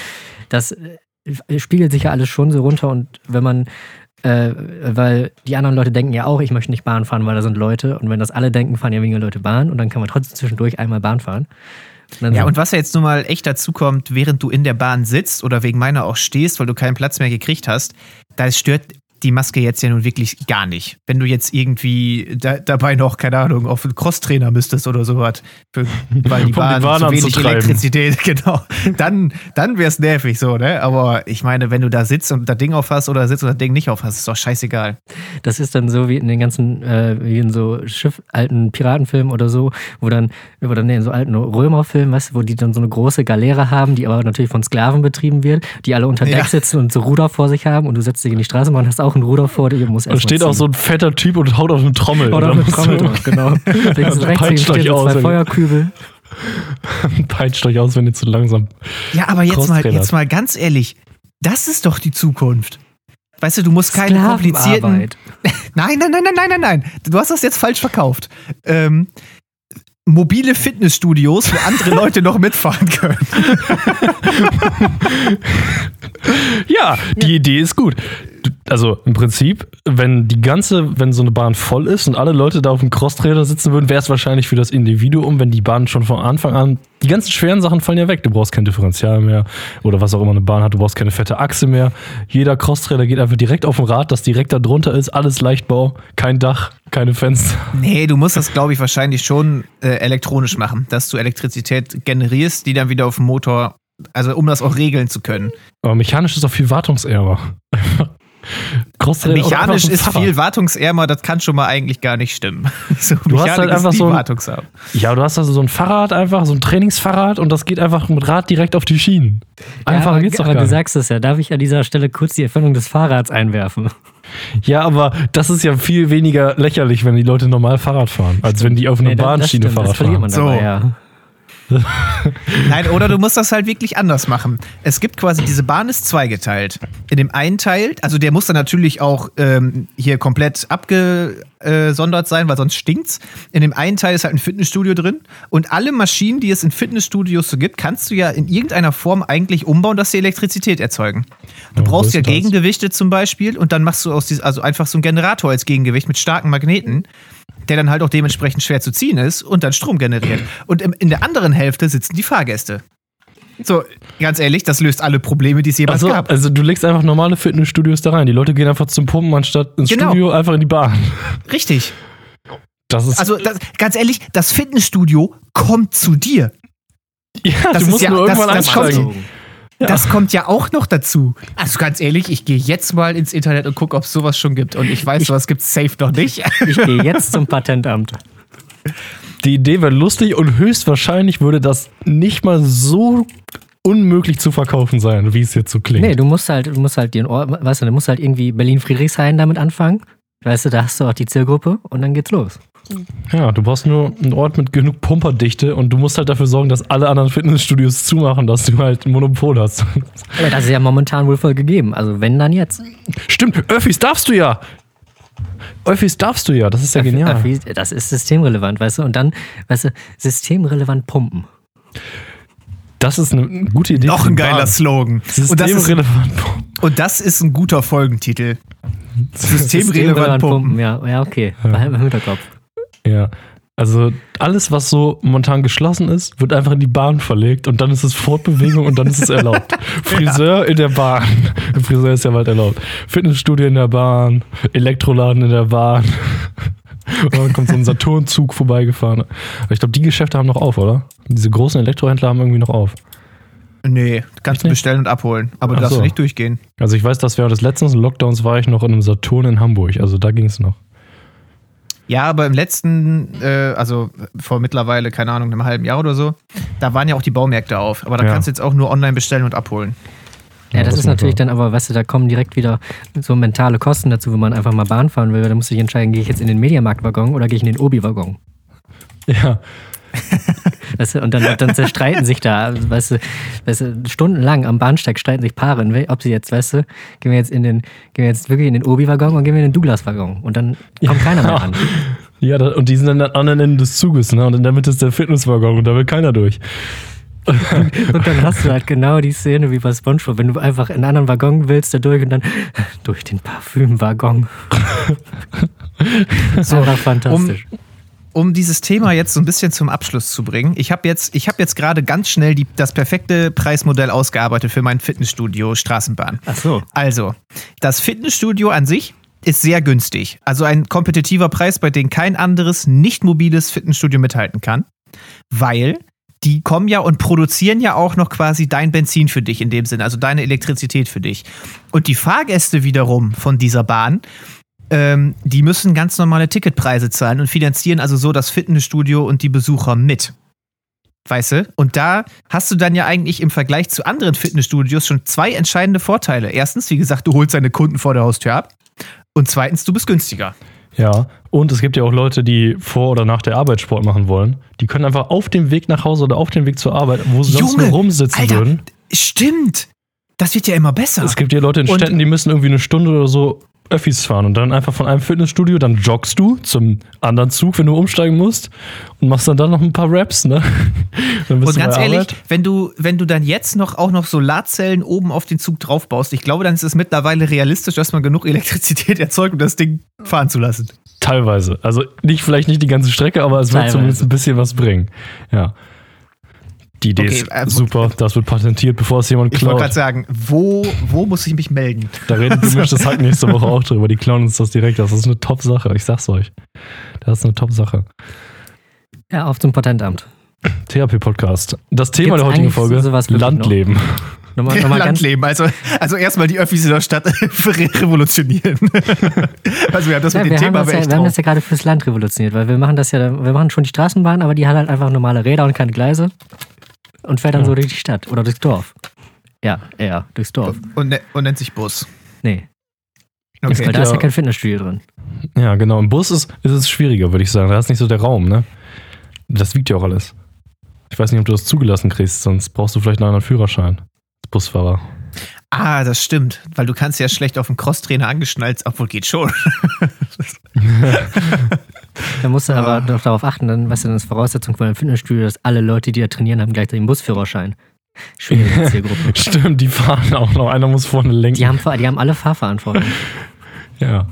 das äh, spiegelt sich ja alles schon so runter und wenn man, äh, weil die anderen Leute denken ja auch, ich möchte nicht Bahn fahren, weil da sind Leute und wenn das alle denken, fahren ja weniger Leute Bahn und dann kann man trotzdem zwischendurch einmal Bahn fahren. Dann Ja, so, und was ja jetzt nun mal echt dazu kommt, während du in der Bahn sitzt oder wegen meiner auch stehst, weil du keinen Platz mehr gekriegt hast, da stört die Maske jetzt ja nun wirklich gar nicht. Wenn du jetzt irgendwie da, dabei noch, keine Ahnung, auf einen Crosstrainer müsstest oder sowas, für- weil die Um die Bahn Bahn zu wenig. Elektrizität, genau, dann, dann wäre es nervig so, ne? Aber ich meine, wenn du da sitzt und das Ding aufhast oder sitzt und das Ding nicht aufhast, ist doch scheißegal. Das ist dann so wie in den ganzen, äh, wie in so Schiff, alten Piratenfilmen oder so, wo dann, oder nee, in so alten Römerfilmen, weißt du, wo die dann so eine große Galeere haben, die aber natürlich von Sklaven betrieben wird, die alle unter Deck Ja. sitzen und so Ruder vor sich haben und du setzt dich in die Straßenbahn, hast auch ein Ruder vor dir, musst Da steht auch so ein fetter Typ und haut auf eine Trommel. oder Dann mit musst Trommel du- drauf, genau. Links und rechts peitscht stehen euch so aus, zwei. Feuerkübel. Peitscht euch aus, wenn ihr zu langsam. Ja, aber jetzt mal, jetzt mal ganz ehrlich, das ist doch die Zukunft. Weißt du, du musst keine komplizierten. Nein, nein, nein, nein, nein, nein, nein. Du hast das jetzt falsch verkauft. Ähm, mobile Fitnessstudios, wo andere Leute noch mitfahren können. Ja, die Idee ist gut. Also im Prinzip, wenn die ganze, wenn so eine Bahn voll ist und alle Leute da auf dem Crosstrainer sitzen würden, wäre es wahrscheinlich für das Individuum, wenn die Bahn schon von Anfang an, die ganzen schweren Sachen fallen ja weg. Du brauchst kein Differential mehr oder was auch immer eine Bahn hat, du brauchst keine fette Achse mehr. Jeder Crosstrainer geht einfach direkt auf ein Rad, das direkt da drunter ist, alles Leichtbau, kein Dach, keine Fenster. Nee, du musst das, glaube ich, wahrscheinlich schon äh, elektronisch machen, dass du Elektrizität generierst, die dann wieder auf dem Motor, also um das auch regeln zu können. Aber mechanisch ist auch viel wartungsärmer. Einfach Mechanisch ist Fahrrad. viel wartungsärmer, das kann schon mal eigentlich gar nicht stimmen. So, Du hast halt einfach so ein-. Ja, du hast also so ein Fahrrad einfach, so ein Trainingsfahrrad und das geht einfach mit Rad direkt auf die Schienen. Ja, Einfacher aber, geht's doch du sagst es ja, darf ich an dieser Stelle kurz die Erfindung des Fahrrads einwerfen? Ja, aber das ist ja viel weniger lächerlich, wenn die Leute normal Fahrrad fahren, als wenn die auf einer Nee, Bahnschiene stimmt, Fahrrad das verliert man fahren. dabei, So. ja. Nein, oder du musst das halt wirklich anders machen. Es gibt quasi, diese Bahn ist zweigeteilt. In dem einen Teil, also der muss dann natürlich auch ähm, hier komplett abgesondert sein, weil sonst stinkt's. In dem einen Teil ist halt ein Fitnessstudio drin und alle Maschinen, die es in Fitnessstudios so gibt, kannst du ja in irgendeiner Form eigentlich umbauen, dass sie Elektrizität erzeugen. Du Ja, brauchst ja? Gegengewichte zum Beispiel und dann machst du aus diesem, also einfach so einen Generator als Gegengewicht mit starken Magneten der dann halt auch dementsprechend schwer zu ziehen ist und dann Strom generiert. Und in der anderen Hälfte sitzen die Fahrgäste. So, ganz ehrlich, das löst alle Probleme, die es jemals Also, gab. also du legst einfach normale Fitnessstudios da rein. Die Leute gehen einfach zum Pumpen anstatt ins Genau. Studio einfach in die Bahn. Richtig. Das ist Also, das, ganz ehrlich, das Fitnessstudio kommt zu dir. ja, das du musst ja- nur das- irgendwann das kommt- einsteigen. Das kommt ja auch noch dazu. Also ganz ehrlich, ich gehe jetzt mal ins Internet und gucke, ob es sowas schon gibt. Und ich weiß, sowas gibt es safe noch nicht. Ich gehe jetzt zum Patentamt. Die Idee wäre lustig und höchstwahrscheinlich würde das nicht mal so unmöglich zu verkaufen sein, wie es jetzt so klingt. Nee, du musst halt, du musst halt den Ort, weißt du, du musst halt irgendwie Berlin-Friedrichshain damit anfangen. Weißt du, da hast du auch die Zielgruppe und dann geht's los. Ja, du brauchst nur einen Ort mit genug Pumperdichte und du musst halt dafür sorgen, dass alle anderen Fitnessstudios zumachen, dass du halt ein Monopol hast. Aber das ist ja momentan wohl voll gegeben. Also wenn, dann jetzt. Stimmt, Öffis darfst du ja. Öffis darfst du ja, das ist ja genial. Öffis, Das ist systemrelevant, weißt du? Und dann, weißt du, systemrelevant pumpen. Das ist eine gute Idee. noch ein geiler Bahn. Slogan. Und das, ist, Systemrelevant. und das ist ein guter Folgentitel. Systemrelevant pumpen. Ja, ja, okay. Behalt im Hinterkopf. Ja. Also alles, was so momentan geschlossen ist, wird einfach in die Bahn verlegt und dann ist es Fortbewegung und dann ist es erlaubt. Friseur in der Bahn. Friseur ist ja bald erlaubt. Fitnessstudio in der Bahn, Elektroladen in der Bahn. Und dann kommt so ein Saturnzug vorbeigefahren. Aber ich glaube, die Geschäfte haben noch auf, oder? Diese großen Elektrohändler haben irgendwie noch auf. Nee, kannst du bestellen und abholen. Aber Ach du darfst so. nicht durchgehen. Also ich weiß, dass während des letzten Lockdowns war ich noch in einem Saturn in Hamburg. Also da ging es noch. Ja, aber im letzten, äh, also vor mittlerweile, keine Ahnung, einem halben Jahr oder so, da waren ja auch die Baumärkte auf. Aber da Ja. kannst du jetzt auch nur online bestellen und abholen. Ja, Ja, das, das ist natürlich dann aber, weißt du, da kommen direkt wieder so mentale Kosten dazu, wenn man einfach mal Bahn fahren will. Da musst du dich entscheiden, gehe ich jetzt in den Mediamarkt-Waggon oder gehe ich in den Obi-Waggon? Ja. Weißt du, und dann, dann zerstreiten sich da, weißt du, weißt du, stundenlang am Bahnsteig streiten sich Paare, wel- ob sie jetzt, weißt du, gehen wir jetzt in den, gehen wir jetzt wirklich in den Obi-Waggon und gehen wir in den Douglas-Waggon. Und dann kommt keiner mehr an. Ja, und die sind dann an anderen Ende des Zuges, ne? Und in der Mitte ist der Fitnesswaggon und da will keiner durch. Und dann hast du halt genau die Szene wie bei Spongebob, wenn du einfach in einen anderen Waggon willst, da durch und dann durch den Parfümwaggon. so einfach fantastisch. Um dieses Thema jetzt so ein bisschen zum Abschluss zu bringen, ich habe jetzt, ich hab jetzt gerade ganz schnell die, das perfekte Preismodell ausgearbeitet für mein Fitnessstudio Straßenbahn. Ach so. Also, das Fitnessstudio an sich ist sehr günstig. Also ein kompetitiver Preis, bei dem kein anderes nicht mobiles Fitnessstudio mithalten kann. Weil die kommen ja und produzieren ja auch noch quasi dein Benzin für dich in dem Sinne, also deine Elektrizität für dich. Und die Fahrgäste wiederum von dieser Bahn, ähm, die müssen ganz normale Ticketpreise zahlen und finanzieren also so das Fitnessstudio und die Besucher mit. Weißt du? Und da hast du dann ja eigentlich im Vergleich zu anderen Fitnessstudios schon zwei entscheidende Vorteile. Erstens, wie gesagt, du holst deine Kunden vor der Haustür ab. Und zweitens, du bist günstiger. Ja, und es gibt ja auch Leute, die vor oder nach der Arbeit Sport machen wollen. Die können einfach auf dem Weg nach Hause oder auf dem Weg zur Arbeit, wo sie sonst Junge, nur rumsitzen Alter, würden. Stimmt. Das wird ja immer besser. Es gibt ja Leute in Und- Städten, die müssen irgendwie eine Stunde oder so Öffis fahren und dann einfach von einem Fitnessstudio, dann joggst du zum anderen Zug, wenn du umsteigen musst und machst dann, dann noch ein paar Raps, ne? Und ganz ehrlich, wenn du, wenn du dann jetzt noch auch noch Solarzellen oben auf den Zug draufbaust, ich glaube, dann ist es mittlerweile realistisch, dass man genug Elektrizität erzeugt, um das Ding fahren zu lassen. Teilweise. Also nicht, vielleicht nicht die ganze Strecke, aber es wird Teilweise. zumindest ein bisschen was bringen. Ja. Die Idee Okay, ist äh, super, das wird patentiert, bevor es jemand Ich wollte klaut. gerade sagen, wo, wo muss ich mich melden? Da redet gemischtes Hack nächste Woche auch drüber. Die klauen uns das direkt. Das ist eine Top-Sache. Ich sag's euch. Das ist eine Top-Sache. Ja, auf zum Patentamt. THP-Podcast. Das Thema Gibt's der heutigen Folge: Landleben. Nochmal, nochmal Landleben, also, also erstmal die Öffis in der Stadt revolutionieren. also wir haben das ja, mit wir, dem Thema das ja, echt wir haben das drauf. ja gerade fürs Land revolutioniert, weil wir machen das ja, wir machen schon die Straßenbahn, aber die hat halt einfach normale Räder und keine Gleise und fährt dann Ja. so durch die Stadt oder durchs Dorf. Ja, ja, durchs Dorf. Und, ne, und nennt sich Bus. Nee, Okay. weil da ist ja Ja. kein Fitnessstudio drin. Ja, genau. Im Bus ist, ist es schwieriger, würde ich sagen. Da ist nicht so der Raum, ne? Das wiegt ja auch alles. Ich weiß nicht, ob du das zugelassen kriegst, sonst brauchst du vielleicht noch einen Führerschein. Als Busfahrer. Ah, das stimmt, weil du kannst ja schlecht auf dem Crosstrainer angeschnallt, obwohl geht schon. Da musst du aber Ah. doch darauf achten, dann, weißt du, dann ist Voraussetzung von einem Fitnessstudio, dass alle Leute, die da trainieren, haben gleichzeitig einen Busführerschein. Schwierige Zielgruppe. Stimmt, die fahren auch noch. Einer muss vorne lenken. Die haben, die haben alle Fahrverantwortung. ja.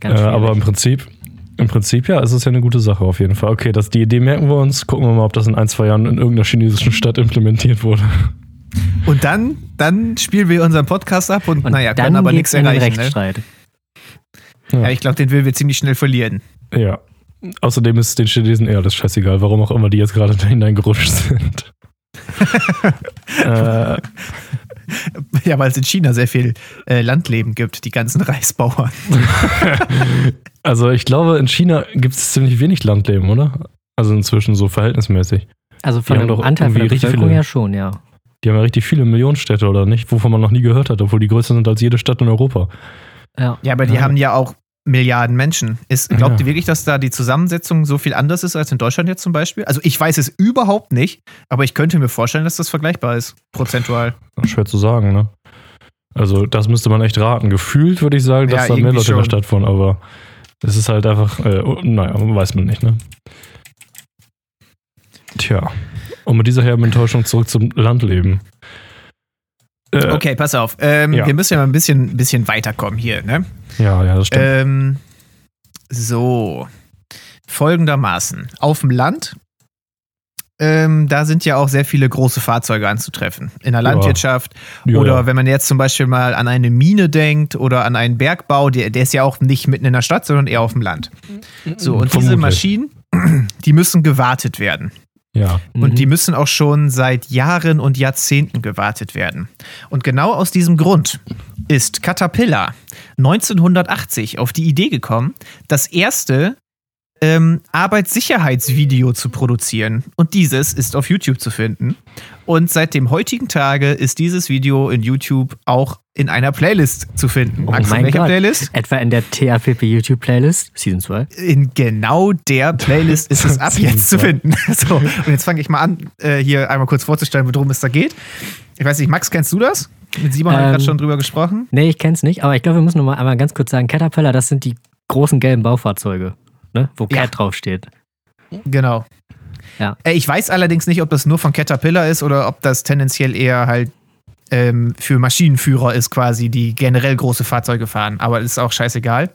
Ganz Äh, aber im Prinzip Im Prinzip ja, es ist ja eine gute Sache auf jeden Fall. Okay, das, die Idee merken wir uns. Gucken wir mal, ob das in ein, zwei Jahren in irgendeiner chinesischen Stadt implementiert wurde. Und dann, dann spielen wir unseren Podcast ab und, Und naja, dann können aber nichts in den erreichen. Ne? Rechtsstreit. Ja, ich glaube, den will wir ziemlich schnell verlieren. Ja. Außerdem ist den Chinesen eher alles scheißegal, warum auch immer die jetzt gerade da hineingerutscht sind. äh, Ja, weil es in China sehr viel äh, Landleben gibt, die ganzen Reisbauern. also ich glaube, in China gibt es ziemlich wenig Landleben, oder? Also inzwischen so verhältnismäßig. Also von dem doch Anteil von der Bevölkerung ja schon, ja. Die haben ja richtig viele Millionenstädte, oder nicht? Wovon man noch nie gehört hat, obwohl die größer sind als jede Stadt in Europa. Ja. Ja, aber die Ja. haben ja auch Milliarden Menschen. Ist, glaubt Ja. ihr wirklich, dass da die Zusammensetzung so viel anders ist als in Deutschland jetzt zum Beispiel? Also ich weiß es überhaupt nicht, aber ich könnte mir vorstellen, dass das vergleichbar ist, prozentual. Schwer zu sagen, ne? Also das müsste man echt raten. Gefühlt würde ich sagen, dass Ja, da mehr Leute in der. Stadt wohnen, aber es ist halt einfach, äh, oh, naja, weiß man nicht, ne? Tja. Und mit dieser herben Enttäuschung zurück zum Landleben. Äh, Okay, pass auf. Ähm, Ja. Wir müssen ja mal ein bisschen, bisschen weiterkommen hier, ne? Ja, ja, das stimmt. Ähm, so. Folgendermaßen. Auf dem Land, ähm, da sind ja auch sehr viele große Fahrzeuge anzutreffen. In der. Landwirtschaft. ja, oder ja. wenn man jetzt zum Beispiel mal an eine Mine denkt oder an einen Bergbau, der, der ist ja auch nicht mitten in der Stadt, sondern eher auf dem Land. So, und diese Vermutlich. Maschinen, die müssen gewartet werden. Ja. Und Mhm. die müssen auch schon seit Jahren und Jahrzehnten gewartet werden. Und genau aus diesem Grund ist Caterpillar 1980 auf die Idee gekommen, das erste ähm, Arbeitssicherheitsvideo zu produzieren. Und dieses ist auf YouTube zu finden. Und seit dem heutigen Tage ist dieses Video in YouTube auch in einer Playlist zu finden. Oh Max, in mein welcher Gott. Playlist? Etwa in der TAPP YouTube Playlist, Season 2. in genau der Playlist ist es ab jetzt zu finden. So, und jetzt fange ich mal an, äh, hier einmal kurz vorzustellen, worum es da geht. Ich weiß nicht, Max, kennst du das? Mit Simon haben wir Ähm, gerade schon drüber gesprochen. Nee, ich kenn's nicht, aber ich glaube, wir müssen noch mal einmal ganz kurz sagen, Caterpillar, das sind die großen gelben Baufahrzeuge, ne? wo Ja. Cat draufsteht. Genau. Ja. Äh, Ich weiß allerdings nicht, ob das nur von Caterpillar ist oder ob das tendenziell eher halt ähm, für Maschinenführer ist, quasi, die generell große Fahrzeuge fahren. Aber ist auch scheißegal.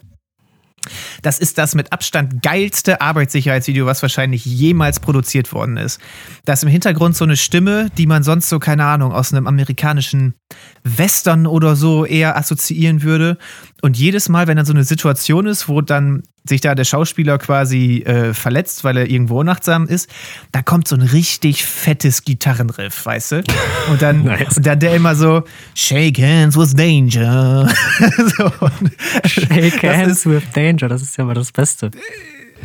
Das ist das mit Abstand geilste Arbeitssicherheitsvideo, was wahrscheinlich jemals produziert worden ist. Da ist im Hintergrund so eine Stimme, die man sonst so, keine Ahnung, aus einem amerikanischen Western oder so eher assoziieren würde. Und jedes Mal, wenn dann so eine Situation ist, wo dann sich da der Schauspieler quasi äh, verletzt, weil er irgendwo unachtsam ist, da kommt so ein richtig fettes Gitarrenriff, weißt du? Und dann, Nice. und dann der immer so, Shake hands with danger. so, Shake hands ist, with danger, das ist ja mal das Beste.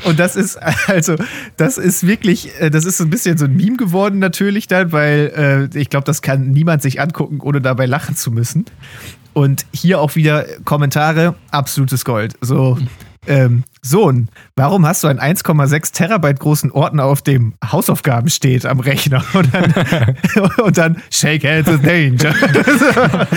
und das ist, also, das ist wirklich, äh, das ist so ein bisschen so ein Meme geworden natürlich dann, weil äh, ich glaube, das kann niemand sich angucken, ohne dabei lachen zu müssen. Und hier auch wieder Kommentare, absolutes Gold. So, ähm, Sohn, warum hast du einen 1,6 Terabyte großen Ordner, auf dem Hausaufgaben steht am Rechner? Und dann, und dann Shake hands with danger.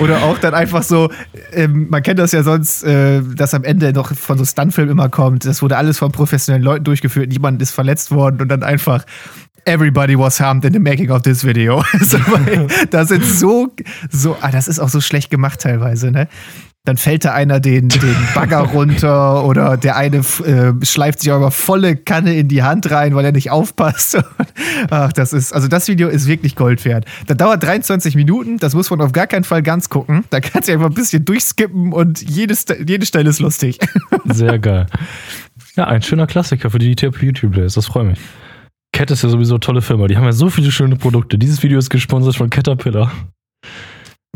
Oder auch dann einfach so, ähm, man kennt das ja sonst, äh, dass am Ende noch von so Stuntfilmen immer kommt, das wurde alles von professionellen Leuten durchgeführt, niemand ist verletzt worden und dann einfach Everybody was harmed in the making of this video. so, das sind so, so, ah, das ist auch so schlecht gemacht teilweise, ne? Dann fällt da einer den, den Bagger runter oder der eine äh, schleift sich aber volle Kanne in die Hand rein, weil er nicht aufpasst. Ach, das ist, also das Video ist wirklich Gold wert. Das dauert 23 Minuten, das muss man auf gar keinen Fall ganz gucken. Da kannst du einfach ein bisschen durchskippen und jede, St- jede Stelle ist lustig. Sehr geil. Ja, ein schöner Klassiker für die TAP YouTube Plays, das freut mich. Cat ist ja sowieso eine tolle Firma, die haben ja so viele schöne Produkte. Dieses Video ist gesponsert von Caterpillar.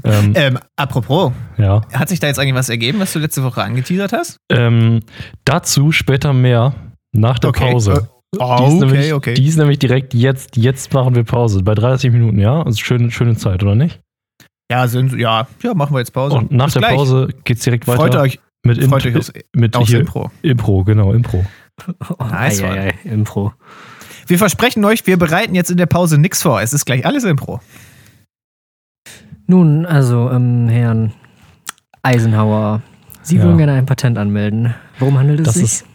Ähm, Ähm, apropos, ja. hat sich da jetzt eigentlich was ergeben, was du letzte Woche angeteasert hast? Ähm, dazu später mehr nach der Okay, Pause. äh, die, ist okay, nämlich, okay. die ist nämlich direkt jetzt, jetzt machen wir Pause. Bei 30 Minuten, ja? Also schöne, schöne Zeit, oder nicht? Ja, sind, ja, ja, machen wir jetzt Pause. Und nach Bis der gleich. Pause geht's direkt weiter Freut euch, mit, freut euch aufs, mit aufs hier, Impro. Impro, genau, Impro. Oh, Nice ei, ei, ei, Impro. Wir versprechen euch, wir bereiten jetzt in der Pause nichts vor. Es ist gleich alles Impro. Nun, also, ähm, Herrn Eisenhower, Sie Ja. würden gerne ein Patent anmelden. Worum handelt es Das sich? ist,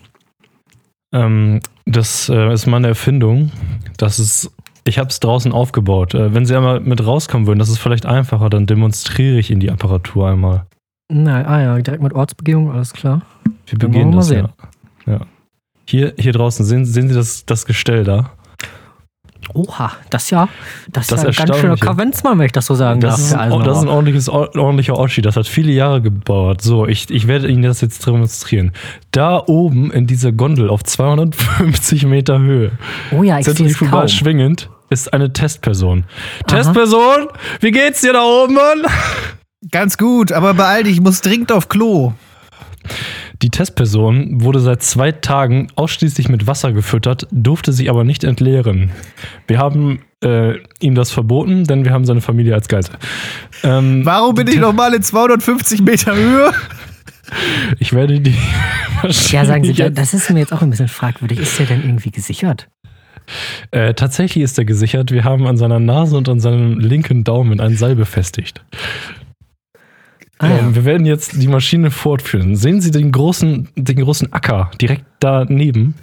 ähm, das äh, ist meine Erfindung. Das ist, ich habe es draußen aufgebaut. Äh, wenn Sie einmal mit rauskommen würden, das ist vielleicht einfacher, dann demonstriere ich Ihnen die Apparatur einmal. Na, ah ja, direkt mit Ortsbegehung, alles klar. Wir Dann begehen wollen wir das, mal ja. ja. Hier, hier draußen, sehen, sehen Sie das, das Gestell da? Oha, das ja, das, Das ist ja ein ganz schöner. Kavenzmann, wenn ich das so sagen Das darf. ist, ein, Eisenhower. das ist ein ordentliches, ordentlicher Oschi. Das hat viele Jahre gebaut. So, ich, ich werde Ihnen das jetzt demonstrieren. Da oben in dieser Gondel auf 250 Meter Höhe, oh ja, ich sehe es zentrifugal kaum. schwingend, ist eine Testperson. Testperson, wie geht's dir da oben, Mann? Ganz gut, aber beeil dich, ich muss dringend auf Klo. Die Testperson wurde seit zwei Tagen ausschließlich mit Wasser gefüttert, durfte sich aber nicht entleeren. Wir haben äh, ihm das verboten, denn wir haben seine Familie als Geisel. Ähm, Warum bin ich nochmal in 250 Meter Höhe? ich werde die. Ja, sagen Sie, das ist mir jetzt auch ein bisschen fragwürdig. Ist der denn irgendwie gesichert? Äh, tatsächlich ist er gesichert. Wir haben an seiner Nase und an seinem linken Daumen ein Seil befestigt. Ah, ja. ähm, wir werden jetzt die Maschine fortführen. Sehen Sie den großen, den großen Acker direkt daneben?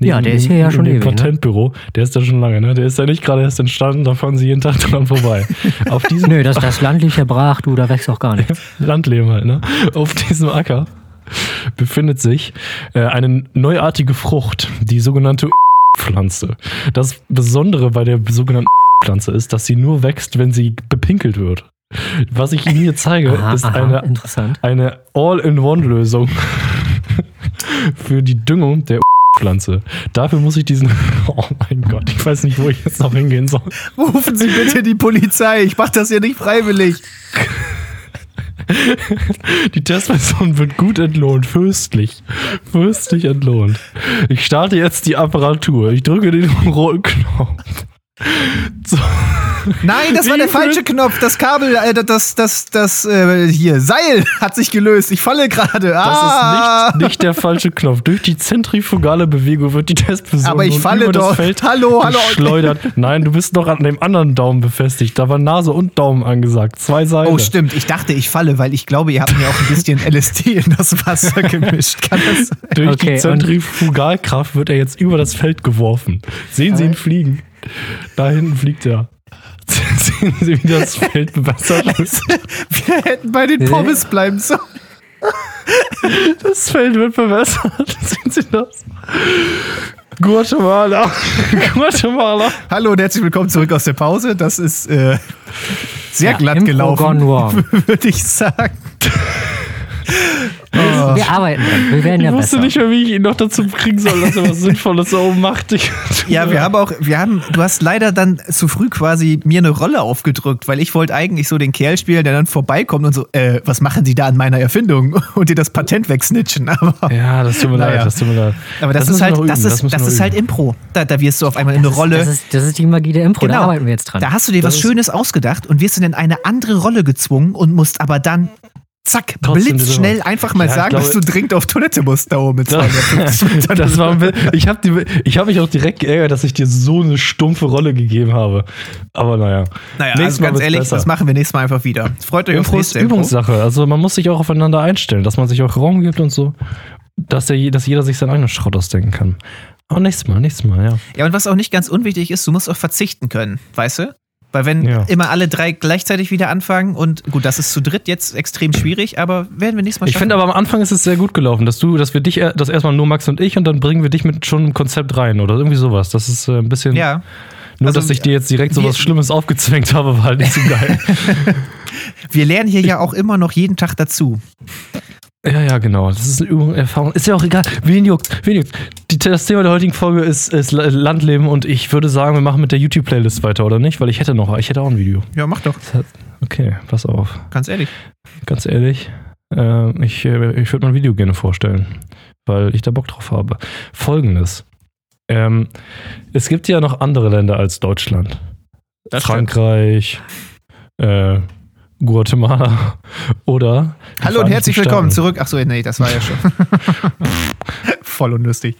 Ja, der ist hier ja schon ewig, ne? Patentbüro. Der ist da schon lange, ne? Der ist ja nicht gerade erst entstanden, da fahren Sie jeden Tag dran vorbei. Auf diesem Nö, das, das Land liegt ja brach, du, da wächst auch gar nichts. Landleben halt, ne? Auf diesem Acker befindet sich äh, eine neuartige Frucht, die sogenannte Pflanze. Das Besondere bei der sogenannten Pflanze ist, dass sie nur wächst, wenn sie bepinkelt wird. Was ich Ihnen hier zeige, Aha, ist aha, eine, eine All-in-One-Lösung für die Düngung der Pflanze. Dafür muss ich diesen. Oh mein Gott, ich weiß nicht, wo ich jetzt noch hingehen soll. Rufen Sie bitte die Polizei, ich mach das hier nicht freiwillig. Die Testperson wird gut entlohnt, fürstlich. Fürstlich entlohnt. Ich starte jetzt die Apparatur. Ich drücke den roten Knopf. So. Nein, das war Wie der viel- falsche Knopf. Das Kabel, äh, das, das, das, äh, hier, Seil hat sich gelöst. Ich falle gerade. Das Ah. ist nicht, nicht der falsche Knopf. Durch die zentrifugale Bewegung wird die Testperson Aber ich falle über doch. das Feld Hallo, hallo. geschleudert. Nein, du bist noch an dem anderen Daumen befestigt. Da war Nase und Daumen angesagt. Zwei Seile. Oh, stimmt. Ich dachte, ich falle, weil ich glaube, ihr habt mir auch ein bisschen LSD in das Wasser gemischt. Kann das sein? Durch Okay, die Zentrifugalkraft wird er jetzt über das Feld geworfen. Sehen Sie ihn fliegen. Da hinten fliegt er. Sehen Sie, wie das Feld bewässert wird. Wir hätten bei den Pommes bleiben sollen. Das Feld wird bewässert. Sehen Sie das? Guatemala. Guatemala. Hallo und herzlich willkommen zurück aus der Pause. Das ist äh, sehr Ja, glatt gelaufen, würde ich sagen. Wir arbeiten dran. Wir werden Ich ja wusste besser. nicht mehr, wie ich ihn noch dazu kriegen soll, dass er was Sinnvolles da oben macht. Ich, Ja, wir haben auch, wir haben, du hast leider dann zu früh quasi mir eine Rolle aufgedrückt, weil ich wollte eigentlich so den Kerl spielen, der dann vorbeikommt und so, äh, was machen die da an meiner Erfindung? Und dir das Patent wegsnitchen. Aber, Ja, das tut mir Naja. leid. Das tut mir leid. aber das, ist müssen wir halt, das ist, das wir ist halt. Impro. Da, da wirst du auf einmal in eine Rolle. Das ist, das ist die Magie der Impro, da arbeiten wir jetzt dran. Da hast du dir Das was ist- Schönes ausgedacht und wirst dann in eine andere Rolle gezwungen und musst aber dann, zack, Trotzdem blitzschnell einfach mal Ja, sagen, glaube- dass du dringend auf Toilette musst da oben mit Das, 250 Metern. das war ich habe hab mich auch direkt geärgert, dass ich dir so eine stumpfe Rolle gegeben habe. Aber naja. naja, Nächstes also Mal ganz ehrlich, besser. das machen wir nächstes Mal einfach wieder. Freut euch Impro ist nächste. Übungssache. Also man muss sich auch aufeinander einstellen, dass man sich auch Raum gibt und so, dass, der, dass jeder sich seinen eigenen Schrott ausdenken kann. Aber nächstes Mal, nächstes Mal, ja. Ja, und was auch nicht ganz unwichtig ist, du musst auch verzichten können, weißt du? Weil wenn Ja. immer alle drei gleichzeitig wieder anfangen und gut, das ist zu dritt jetzt extrem schwierig, aber werden wir nächstes Mal Ich schaffen. finde aber am Anfang ist es sehr gut gelaufen, dass du, dass wir dich, er- dass erstmal nur Max und ich und dann bringen wir dich mit schon einem Konzept rein oder irgendwie sowas. Das ist äh, ein bisschen. ja, Nur, also dass ich dir jetzt direkt so wir- was Schlimmes aufgezwängt habe, war halt nicht so geil. wir lernen hier ja auch immer noch jeden Tag dazu. Ja, ja, genau. Das ist eine Übung, Erfahrung. Ist ja auch egal. Wen juckt? Wen juckt? Die, das Thema der heutigen Folge ist, ist La- Landleben und ich würde sagen, wir machen mit der YouTube-Playlist weiter, oder nicht? Weil ich hätte noch, ich hätte auch ein Video. Ja, mach doch, Okay, pass auf. ganz ehrlich. Ganz ehrlich, äh, ich, ich würde mein Video gerne vorstellen, weil ich da Bock drauf habe. Folgendes. Ähm, es gibt ja noch andere Länder als Deutschland. Das. Frankreich, äh, Guatemala oder. Hallo und herzlich willkommen zurück. Ach so, nee, das war ja schon. Voll unlustig.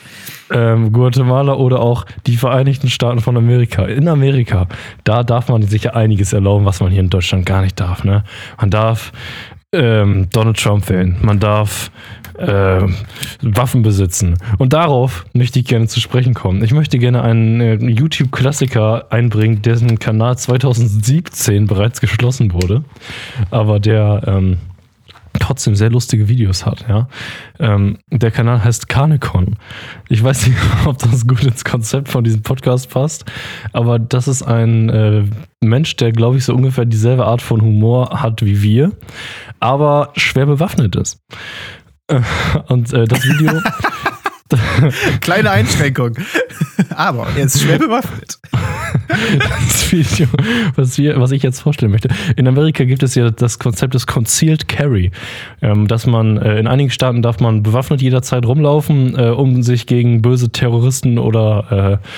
Ähm, Guatemala oder auch die Vereinigten Staaten von Amerika. In Amerika, da darf man sich ja einiges erlauben, was man hier in Deutschland gar nicht darf. Ne? Man darf ähm, Donald Trump wählen, man darf ähm, Waffen besitzen. Und darauf möchte ich gerne zu sprechen kommen. Ich möchte gerne einen äh, YouTube-Klassiker einbringen, dessen Kanal 2017 bereits geschlossen wurde. Aber der ähm, trotzdem sehr lustige Videos hat, ja. Ähm, der Kanal heißt Kanekon. Ich weiß nicht, ob das gut ins Konzept von diesem Podcast passt, aber das ist ein äh, Mensch, der, glaube ich, so ungefähr dieselbe Art von Humor hat wie wir, aber schwer bewaffnet ist. Äh, Und äh, das Video. Kleine Einschränkung. Aber er ist schwer bewaffnet. das Video, was, wir, was ich jetzt vorstellen möchte. In Amerika gibt es ja das Konzept des Concealed Carry, ähm, dass man äh, in einigen Staaten darf man bewaffnet jederzeit rumlaufen, äh, um sich gegen böse Terroristen oder äh,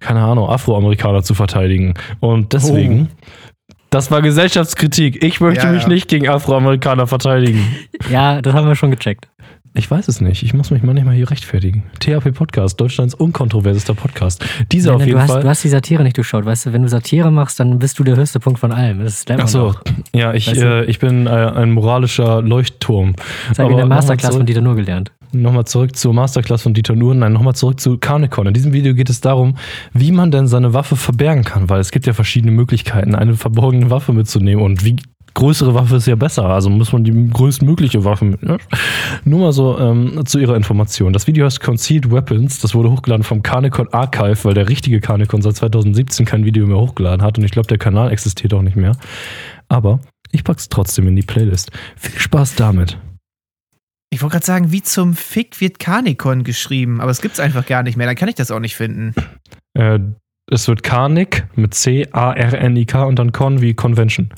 keine Ahnung Afroamerikaner zu verteidigen. Und deswegen. Das war Gesellschaftskritik. Ich möchte Ja, mich ja. nicht gegen Afroamerikaner verteidigen. Ja, das haben wir schon gecheckt. Ich weiß es nicht. Ich muss mich manchmal hier rechtfertigen. THP Podcast, Deutschlands unkontroversester Podcast. Dieser Nein, auf nein, jeden du, hast, Fall. du hast die Satire nicht durchschaut. Weißt du, wenn du Satire machst, dann bist du der höchste Punkt von allem. Das Ach so, ja, ich, Weißt du? äh, ich bin äh, ein moralischer Leuchtturm. Das habe ich in der Masterclass von Dieter nur gelernt. Nochmal zurück zur Masterclass von Dieter Nuhr. Nein, nochmal zurück zu Carnecon. In diesem Video geht es darum, wie man denn seine Waffe verbergen kann, weil es gibt ja verschiedene Möglichkeiten, eine verborgene Waffe mitzunehmen und wie größere Waffe ist ja besser, also muss man die größtmögliche Waffe mitnehmen. Nur mal so ähm, zu ihrer Information. Das Video heißt Concealed Weapons, das wurde hochgeladen vom Carnecon Archive, weil der richtige Carnecon seit 2017 kein Video mehr hochgeladen hat und ich glaube, der Kanal existiert auch nicht mehr. Aber ich pack's trotzdem in die Playlist. Viel Spaß damit. Ich wollte gerade sagen, wie zum Fick wird Carnicon geschrieben, aber es gibt's einfach gar nicht mehr. Dann kann ich das auch nicht finden. Äh, es wird Karnik mit C, A, R, N, I, K und dann Con wie Convention.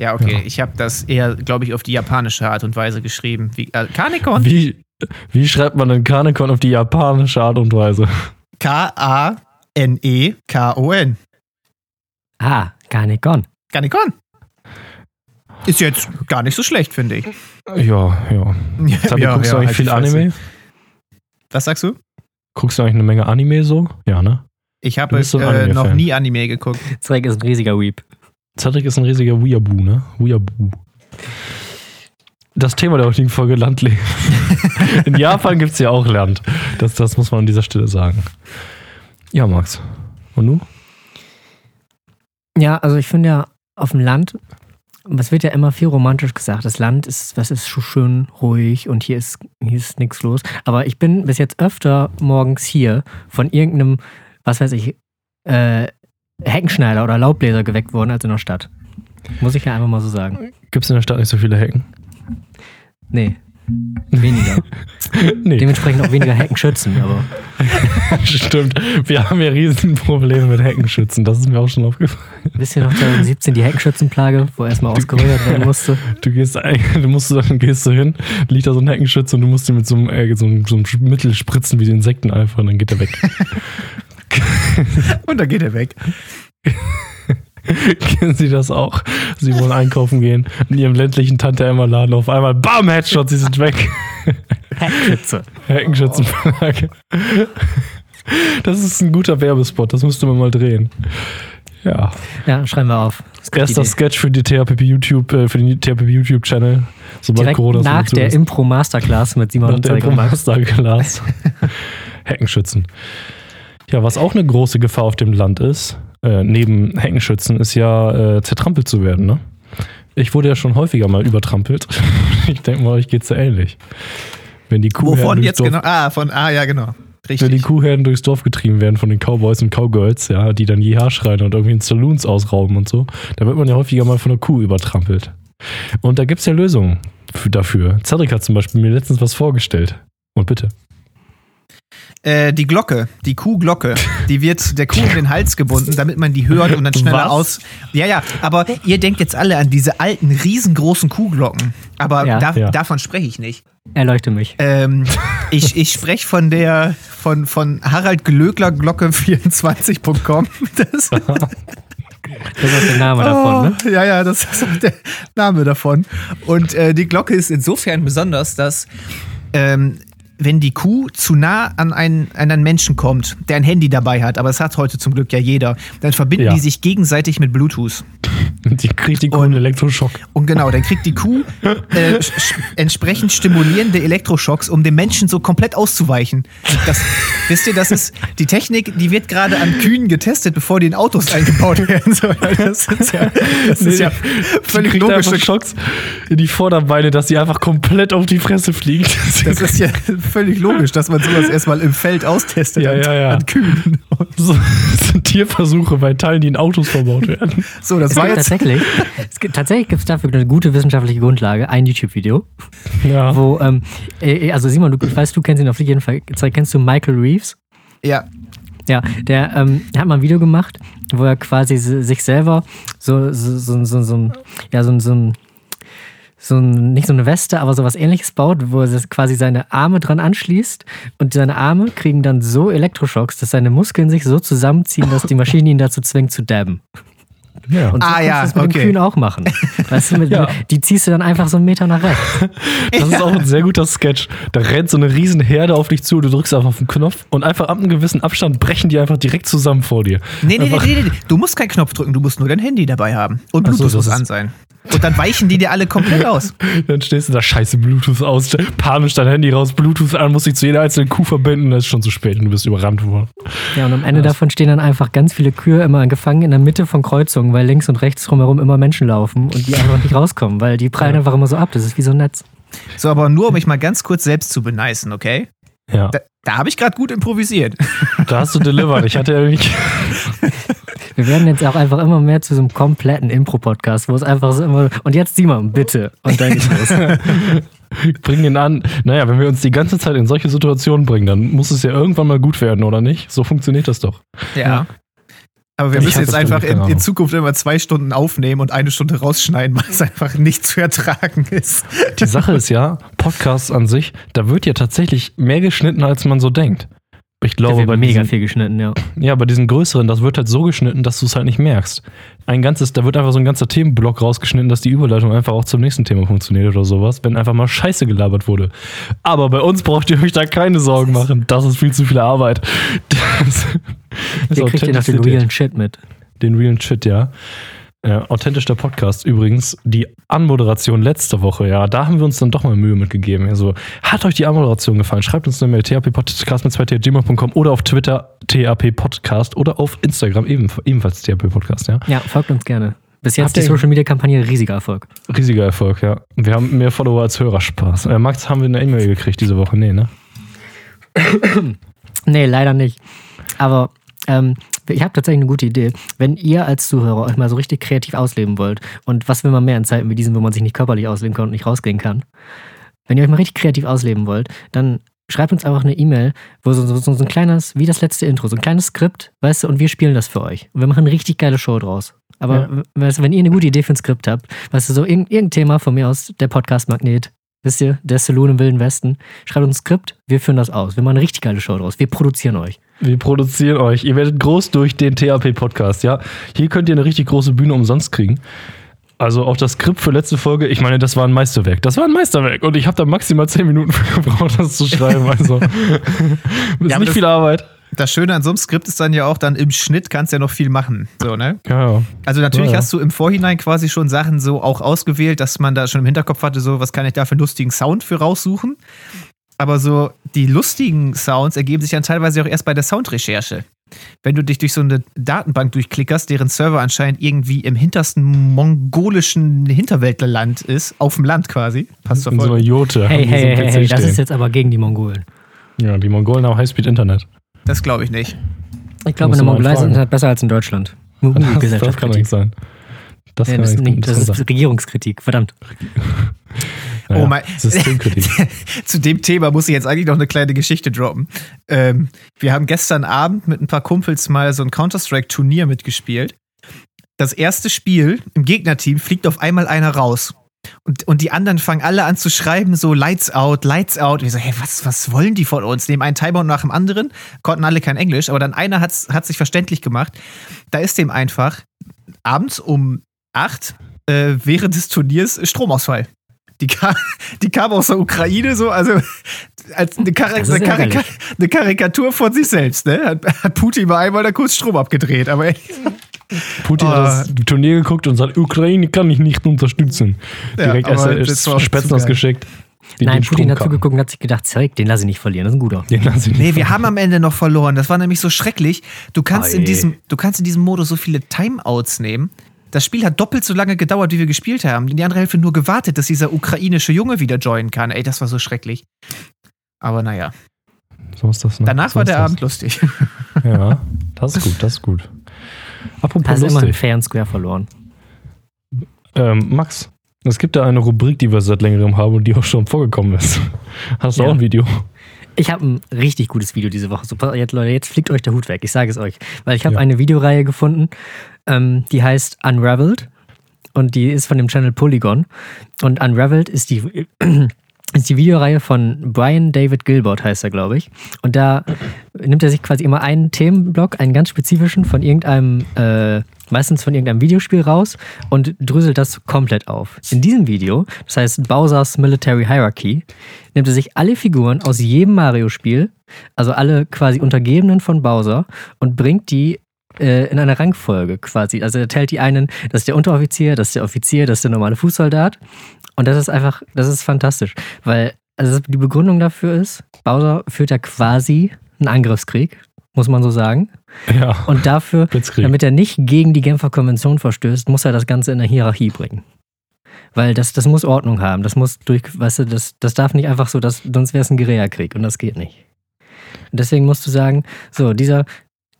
Ja, okay. Ja. Ich habe das eher, glaube ich, auf die japanische Art und Weise geschrieben. Wie, äh, Carnicon? Wie, wie schreibt man denn Karnekon auf die japanische Art und Weise? E K-A-N-E-K-O-N. Ah, gar nicht gone. Carnicon. Ist jetzt gar nicht so schlecht, finde ich. Ja, ja. Tabi, Ja, guckst ja, du eigentlich halt viel. Anime? Was sagst du? Guckst du eigentlich eine Menge Anime so? Ja, ne? Ich habe so äh, noch nie Anime geguckt. Zweig ist ein riesiger Weep. Cedric ist ein riesiger Weeaboo, ne? Weeaboo. Das Thema der heutigen Folge Landleben. In Japan gibt es ja auch Land. Das, das muss man an dieser Stelle sagen. Ja, Max. Und du? Ja, also ich finde ja auf dem Land, es wird ja immer viel romantisch gesagt. Das Land ist, was ist schön ruhig und hier ist, hier ist nichts los. Aber ich bin bis jetzt öfter morgens hier von irgendeinem, was weiß ich, äh, Heckenschneider oder Laubbläser geweckt worden als in der Stadt. Muss ich ja einfach mal so sagen. Gibt es in der Stadt nicht so viele Hecken? Nee. Weniger. Nee, Dementsprechend auch weniger Heckenschützen, aber stimmt. Wir haben ja riesen Probleme mit Heckenschützen. Das ist mir auch schon aufgefallen. wisst ihr noch 2017 die Heckenschützenplage, wo erstmal ausgerollt werden musste? Du gehst, du musst, dann gehst du hin, liegt da so ein Heckenschütze und du musst ihn mit so einem, äh, so einem, so einem Mittel spritzen wie die Insekten einfach und dann geht er weg. Und dann geht er weg. Kennen Sie das auch? Sie wollen einkaufen gehen, in ihrem ländlichen Tante-Emma-Laden auf einmal, bam, Headshot, sie sind weg. Heckenschütze. Heckenschützenflagge. Das ist ein guter Werbespot, das müsste man mal drehen. Ja. Ja, schreiben wir auf. Erster. Sketch für die THPP YouTube, äh, für den THPP YouTube Channel. Sobald Direkt Corona nach der ist. Impro Masterclass mit Simon Nach und der Max. Masterclass. Heckenschützen. Ja, was auch eine große Gefahr auf dem Land ist, äh, neben Heckenschützen, ist ja äh, zertrampelt zu werden. Ne? Ich wurde ja schon häufiger mal übertrampelt. ich denke mal, euch geht's ja ähnlich. Wenn die Kuhherden Wovon durchs jetzt Dorf, genau? Ah, von, ah, ja, genau. wenn die Richtig. Kuhherden durchs Dorf getrieben werden von den Cowboys und Cowgirls, ja, die dann Jeha schreien und irgendwie in Saloons ausrauben und so, da wird man ja häufiger mal von einer Kuh übertrampelt. Und da gibt's ja Lösungen für, dafür. Cedric hat zum Beispiel mir letztens was vorgestellt. Und bitte. Äh, die Glocke, die Kuhglocke, die wird der Kuh um den Hals gebunden, damit man die hört und dann schneller Was? aus. Ja, ja, aber ihr denkt jetzt alle an diese alten, riesengroßen Kuhglocken. Aber Ja. da, Ja. davon spreche ich nicht. Erleuchte mich. Ähm, ich ich spreche von der, von, von Harald Glöckler Glocke 24.com. Das, Das ist der Name davon, ne? Oh, Ja, ja, das ist auch der Name davon. Und äh, die Glocke ist insofern besonders, dass ähm, wenn die Kuh zu nah an einen, an einen Menschen kommt, der ein Handy dabei hat, aber das hat heute zum Glück ja jeder, dann verbinden Ja. die sich gegenseitig mit Bluetooth. Die kriegt die coolen Elektroschock. Und genau, dann kriegt die Kuh äh, entsprechend stimulierende Elektroschocks, um dem Menschen so komplett auszuweichen. Das, wisst ihr, das ist die Technik, die wird gerade an Kühen getestet, bevor die in Autos eingebaut werden. So, das ist ja, das ist ja völlig die kriegt logisch. einfach Schocks in die Vorderbeine, dass sie einfach komplett auf die Fresse fliegt. Das ist ja völlig logisch, dass man sowas erstmal im Feld austestet Ja, an, ja, ja. an Kühen. so, das sind Tierversuche bei Teilen, die in Autos verbaut werden. So, das Es war gibt jetzt. tatsächlich, es gibt, tatsächlich gibt es dafür eine gute wissenschaftliche Grundlage, ein YouTube-Video, Ja. wo, ähm, äh, also Simon, du, ich weiß, du kennst ihn auf jeden Fall, kennst du Michael Reeves? Ja, Ja, der ähm, hat mal ein Video gemacht, wo er quasi si- sich selber so, so, so, so, so, ja, so, ein- so ein so ein, nicht so eine Weste, aber sowas ähnliches baut, wo er quasi seine Arme dran anschließt und seine Arme kriegen dann so Elektroschocks, dass seine Muskeln sich so zusammenziehen, dass die Maschine ihn dazu zwingt zu dabben. ja. Und so Ah, kannst ja, du das mit okay. den Kühen auch machen. Weißt du, mit, Ja. Die ziehst du dann einfach so einen Meter nach rechts. Das ist auch ein sehr guter Sketch. Da rennt so eine riesen Herde auf dich zu, du drückst einfach auf den Knopf und einfach ab einem gewissen Abstand brechen die einfach direkt zusammen vor dir. Nee, nee, nee, Einfach- nee, nee, nee. Du musst keinen Knopf drücken, du musst nur dein Handy dabei haben. Und so, Bluetooth das muss an sein. Und dann weichen die dir alle komplett aus. Dann stehst du da scheiße Bluetooth aus, panisch dein Handy raus, Bluetooth an, musst dich zu jeder einzelnen Kuh verbinden, das ist schon zu spät und du bist überrannt worden. Ja, und am Ende davon stehen dann einfach ganz viele Kühe immer gefangen in der Mitte von Kreuzungen, weil links und rechts drumherum immer Menschen laufen und die einfach nicht rauskommen, weil die prallen einfach immer so ab. Das ist wie so ein Netz. So, aber nur um mich mal ganz kurz selbst zu beneisen, okay? Ja, Da, da habe ich gerade gut improvisiert. da hast du delivered. Ich hatte ja nicht. Wir werden jetzt auch einfach immer mehr zu so einem kompletten Impro-Podcast, wo es einfach so immer. Und jetzt Simon, bitte. Und dann geht's los. Bring ihn an. Naja, wenn wir uns die ganze Zeit in solche Situationen bringen, dann muss es ja irgendwann mal gut werden, oder nicht? So funktioniert das doch. Ja. Aber wir Ich müssen jetzt einfach in, in. Zukunft immer zwei Stunden aufnehmen und eine Stunde rausschneiden, weil es einfach nicht zu ertragen ist. Die Sache ist ja, Podcasts an sich, da wird ja tatsächlich mehr geschnitten, als man so denkt. Ich glaube, bei mega diesen, viel geschnitten, ja. ja, bei diesen größeren, das wird halt so geschnitten, dass du es halt nicht merkst. Ein ganzes, da wird einfach so ein ganzer Themenblock rausgeschnitten, dass die Überleitung einfach auch zum nächsten Thema funktioniert oder sowas, wenn einfach mal Scheiße gelabert wurde. Aber bei uns braucht ihr euch da keine Sorgen machen. Das ist viel zu viel Arbeit. Das Hier kriegt ihr noch den realen Shit mit. Den realen Shit, ja. Äh, authentisch der Podcast übrigens. Die Anmoderation letzte Woche, ja, da haben wir uns dann doch mal Mühe mitgegeben. Also, hat euch die Anmoderation gefallen? Schreibt uns eine Mail, thppodcast mit 2 oder auf Twitter TAP Podcast oder auf Instagram ebenf ebenfalls TAP Podcast, ja. Ja, folgt uns gerne. Bis Habt jetzt die ihr- Social Media Kampagne riesiger Erfolg. Riesiger Erfolg, ja. Wir haben mehr Follower als Hörerspaß. Äh, Max, haben wir eine E-Mail gekriegt diese Woche? Nee, ne? Nee, leider nicht. Aber ähm, ich habe tatsächlich eine gute Idee. Wenn ihr als Zuhörer euch mal so richtig kreativ ausleben wollt und was will man mehr in Zeiten wie diesen, wo man sich nicht körperlich ausleben kann und nicht rausgehen kann, wenn ihr euch mal richtig kreativ ausleben wollt, dann schreibt uns einfach eine E-Mail, wo so, so, so ein kleines, wie das letzte Intro, so ein kleines Skript, weißt du, und wir spielen das für euch. Und wir machen eine richtig geile Show draus. Aber Ja. weißt du, wenn ihr eine gute Idee für ein Skript habt, weißt du, so irgendein, irgendein Thema von mir aus, der Podcast-Magnet, wisst ihr, der Saloon im Wilden Westen, schreibt uns ein Skript, wir führen das aus. Wir machen eine richtig geile Show draus. Wir produzieren euch. Wir produzieren euch. Ihr werdet groß durch den TAP Podcast, ja. Hier könnt ihr eine richtig große Bühne umsonst kriegen. Also auch das Skript für letzte Folge, ich meine, das war ein Meisterwerk. Das war ein Meisterwerk und ich habe da maximal 10 Minuten für gebraucht, das zu schreiben. Also ist aber nicht viel Arbeit. Das Schöne an so einem Skript ist dann ja auch, dann im Schnitt kannst du ja noch viel machen. So, ne? Ja, ja. Also natürlich Ja, ja. hast du im Vorhinein quasi schon Sachen so auch ausgewählt, dass man da schon im Hinterkopf hatte, so was kann ich da für einen lustigen Sound für raussuchen. Aber so die lustigen Sounds ergeben sich dann teilweise auch erst bei der Soundrecherche. Wenn du dich durch so eine Datenbank durchklickerst, deren Server anscheinend irgendwie im hintersten mongolischen Hinterwäldlerland ist, auf dem Land quasi. Passt zur In so. Jote. Hey, hey, hey, hey, das ist jetzt aber gegen die Mongolen. Ja, die Mongolen haben Highspeed-Internet. Das glaube ich nicht. Ich glaube, in der Mongolei ist. Internet besser als in Deutschland. Das, das kann doch nicht sein. Das Ja, kann das, ist nicht, das ist. Regierungskritik, verdammt. Naja, Oh mein- Systemkritik. Zu dem Thema muss ich jetzt eigentlich noch eine kleine Geschichte droppen. Ähm, wir haben gestern Abend mit ein paar Kumpels mal so ein Counter-Strike-Turnier mitgespielt. Das erste Spiel im Gegnerteam fliegt auf einmal einer raus. Und, und die anderen fangen alle an zu schreiben, so Lights out, Lights out. Und ich so, hey, was, was wollen die von uns? Nehmen einen Timer nach dem anderen, konnten alle kein Englisch, aber dann einer hat's, hat sich verständlich gemacht. Da ist dem einfach abends um acht äh, während des Turniers Stromausfall. Die kam, die kam aus der Ukraine so, also als eine, Kar eine, Karika eine Karikatur von sich selbst, ne? Hat, hat Putin mal einmal da kurz Strom abgedreht, aber Putin Oh. hat das Turnier geguckt und sagt, Ukraine kann ich nicht unterstützen. Ja, Direkt aber erst das war auch Spätzle zu geil. geschickt. die Nein, den Putin hat zugeguckt und hat sich gedacht, Zeug, den lasse ich nicht verlieren, das ist ein guter. Den lasse ich Nee, nicht wir haben am Ende noch verloren. Das war nämlich so schrecklich. Du kannst, in diesem, du kannst in diesem Modus so viele Timeouts nehmen. Das Spiel hat doppelt so lange gedauert, wie wir gespielt haben. Die andere Hälfte nur gewartet, dass dieser ukrainische Junge wieder joinen kann. Ey, das war so schrecklich. Aber naja, So ist das, ne? danach so war der das. Abend lustig. Ja, das ist gut, das ist gut. Apropos Hast immerhin lustig. fair and square verloren. Ähm, Max, es gibt da eine Rubrik, die wir seit längerem haben und die auch schon vorgekommen ist. Hast du Ja. auch ein Video? Ich habe ein richtig gutes Video diese Woche. Super, jetzt Leute, jetzt fliegt euch der Hut weg. Ich sage es euch. Weil ich habe Ja. eine Videoreihe gefunden, ähm, die heißt Unraveled. Und die ist von dem Channel Polygon. Und Unraveled ist die, ist die Videoreihe von Brian David Gilbert, heißt er, glaube ich. Und da nimmt er sich quasi immer einen Themenblock, einen ganz spezifischen von irgendeinem, äh, meistens von irgendeinem Videospiel raus und dröselt das komplett auf. In diesem Video, das heißt Bowser's Military Hierarchy, nimmt er sich alle Figuren aus jedem Mario-Spiel, also alle quasi Untergebenen von Bowser, und bringt die äh, in einer Rangfolge quasi. Also er teilt die einen, das ist der Unteroffizier, das ist der Offizier, das ist der normale Fußsoldat. Und das ist einfach, das ist fantastisch, weil also die Begründung dafür ist, Bowser führt ja quasi einen Angriffskrieg, muss man so sagen. Ja. Und dafür, Blitzkrieg. damit er nicht gegen die Genfer Konvention verstößt, muss er das Ganze in eine Hierarchie bringen. Weil das, das muss Ordnung haben. Das muss durch, weißt du, das, das darf nicht einfach so, das, sonst wäre es ein Guerillakrieg und das geht nicht. Und deswegen musst du sagen, so, dieser,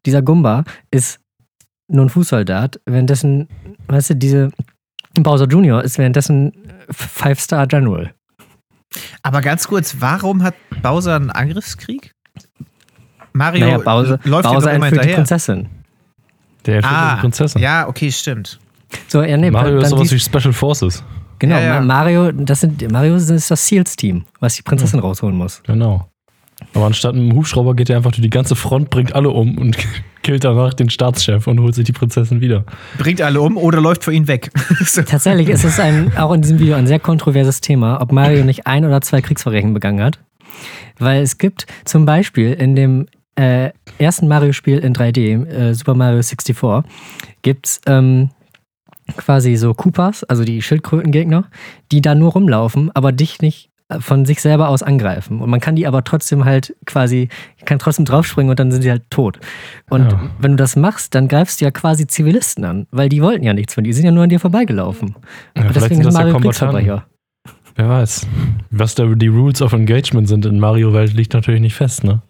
dieser Gumba ist nur ein Fußsoldat, währenddessen, weißt du, diese Bowser Jr. ist währenddessen Five-Star General. Aber ganz kurz, warum hat Bowser einen Angriffskrieg? Mario naja, Bowser, läuft ja Bowser entführt die hinterher. Prinzessin. Der entführt Ah, die Prinzessin. ja, okay, stimmt. So, ja, nee, Mario dann ist sowas wie Special Forces. Genau, Ja, ja. Ma- Mario, das sind, Mario ist das Seals-Team, was die Prinzessin rausholen muss. Genau. Aber anstatt einem Hubschrauber geht er einfach durch die ganze Front, bringt alle um und killt danach den Staatschef und holt sich die Prinzessin wieder. Bringt alle um oder läuft vor ihnen weg. so. Tatsächlich ist es ein, auch in diesem Video ein sehr kontroverses Thema, ob Mario nicht ein oder zwei Kriegsverbrechen begangen hat. Weil es gibt zum Beispiel in dem äh, ersten Mario-Spiel in 3D, äh, Super Mario 64, gibt es ähm, quasi so Koopas, also die Schildkrötengegner, die da nur rumlaufen, aber dich nicht äh, von sich selber aus angreifen. Und man kann die aber trotzdem halt quasi, kann trotzdem draufspringen und dann sind sie halt tot. Und Ja. wenn du das machst, dann greifst du ja quasi Zivilisten an, weil die wollten ja nichts von dir, die sind ja nur an dir vorbeigelaufen. Ja, und deswegen sind ist Mario. Kriegsverbrecher. Wer weiß. Was da die Rules of Engagement sind in Mario-Welt, liegt natürlich nicht fest, ne?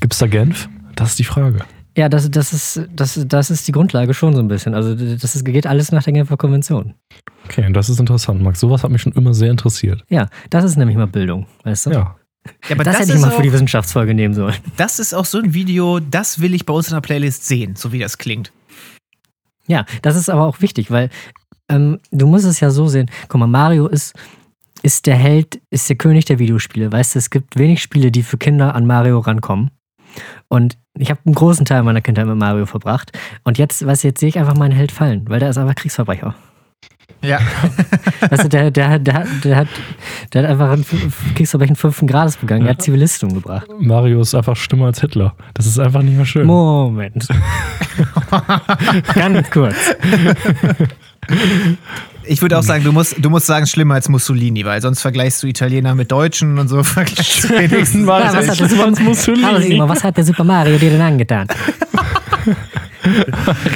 Gibt's da Genf? Das ist die Frage. Ja, das, das, ist, das, das ist die Grundlage schon so ein bisschen. Also das ist, geht alles nach der Genfer Konvention. Okay, und das ist interessant, Max. Sowas hat mich schon immer sehr interessiert. Ja, das ist nämlich mal Bildung, weißt du? Ja. Ja, aber das, das, hätte ich mal für die Wissenschaftsfolge nehmen sollen. das ist auch so ein Video, das will ich bei uns in der Playlist sehen, so wie das klingt. Ja, das ist aber auch wichtig, weil ähm, du musst es ja so sehen. Guck mal, Mario ist, ist der Held, ist der König der Videospiele. Weißt du, es gibt wenig Spiele, die für Kinder an Mario rankommen. Und ich habe einen großen Teil meiner Kindheit mit Mario verbracht. Und jetzt, weißt du, jetzt sehe ich einfach meinen Held fallen, weil der ist einfach Kriegsverbrecher. Ja. Weißt du, der, der, der, hat- der, hat, der hat einfach ein F- Kriegsverbrechen fünften Grades begangen. Er hat Zivilisten umgebracht. Mario ist einfach schlimmer als Hitler. Das ist einfach nicht mehr schön. Moment. Ganz kurz. Ich würde auch sagen, du musst, du musst sagen, schlimmer als Mussolini, weil sonst vergleichst du Italiener mit Deutschen und so vergleichst du wenigstens. Ja, was, hat der Super, Mussolini? Was hat der Super Mario dir denn angetan?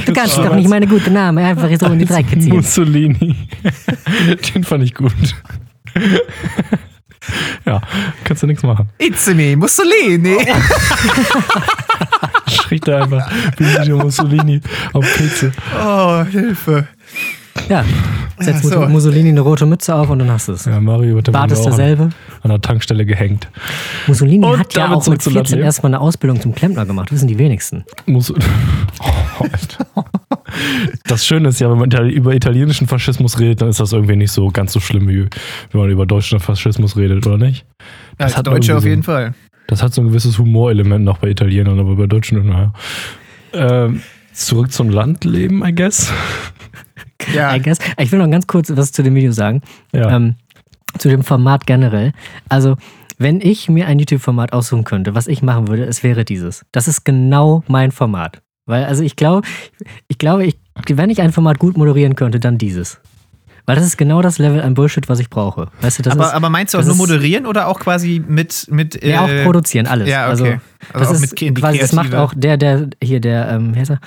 Du kannst doch nicht meine gute Name einfach so in die Drecke ziehen. Mussolini. Den fand ich gut. ja, kannst du nichts machen. It's me, Mussolini. Schrieb da einfach Benito Mussolini auf Pilze. Oh, Hilfe. Ja, setz Ja, so. Mussolini eine rote Mütze auf und dann hast du es. Ja, Mario wird Bart ist derselbe. an der Tankstelle gehängt. Mussolini Und hat ja auch mit zu 14 Latte. erstmal eine Ausbildung zum Klempner gemacht. Wissen die wenigsten. Muss oh, das Schöne ist ja, wenn man über italienischen Faschismus redet, dann ist das irgendwie nicht so ganz so schlimm, wie wenn man über deutschen Faschismus redet, oder nicht? Als hat Deutsche auf so- jeden Fall. Das hat so ein gewisses Humorelement noch bei Italienern, aber bei Deutschen, naja. Ähm, zurück zum Landleben, I guess. Ja. I guess. Ich will noch ganz kurz was zu dem Video sagen. Ja. Ähm, zu dem Format generell. Also, wenn ich mir ein YouTube-Format aussuchen könnte, was ich machen würde, es wäre dieses. Das ist genau mein Format. Weil, also ich glaube, ich glaube, ich, wenn ich ein Format gut moderieren könnte, dann dieses. Weil das ist genau das Level an Bullshit, was ich brauche. Weißt du, das aber, ist, aber meinst du auch nur moderieren oder auch quasi mit. mit Ja, äh, auch produzieren, alles. ja, okay. Also, Also das ist mit quasi, das macht auch der, der, hier, der, ähm, wie heißt er?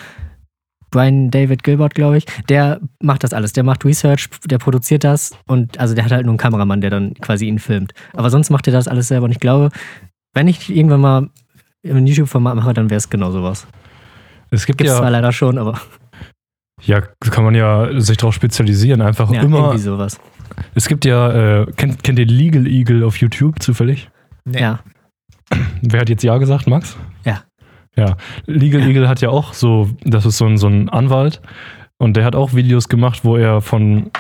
Brian David Gilbert, glaube ich, der macht das alles. Der macht Research, der produziert das und also der hat halt nur einen Kameramann, der dann quasi ihn filmt. Aber sonst macht er das alles selber und ich glaube, wenn ich irgendwann mal ein YouTube-Format mache, dann wäre es genau sowas. Es gibt Gibt es zwar ja, leider schon, aber ja, kann man ja sich darauf spezialisieren, einfach ja, immer. irgendwie sowas. Es gibt ja, äh, kennt, kennt ihr Legal Eagle auf YouTube zufällig? Nee. Ja. Wer hat jetzt Ja gesagt, Max? Ja. Legal Eagle hat ja auch so, das ist so ein, so ein Anwalt und der hat auch Videos gemacht, wo er von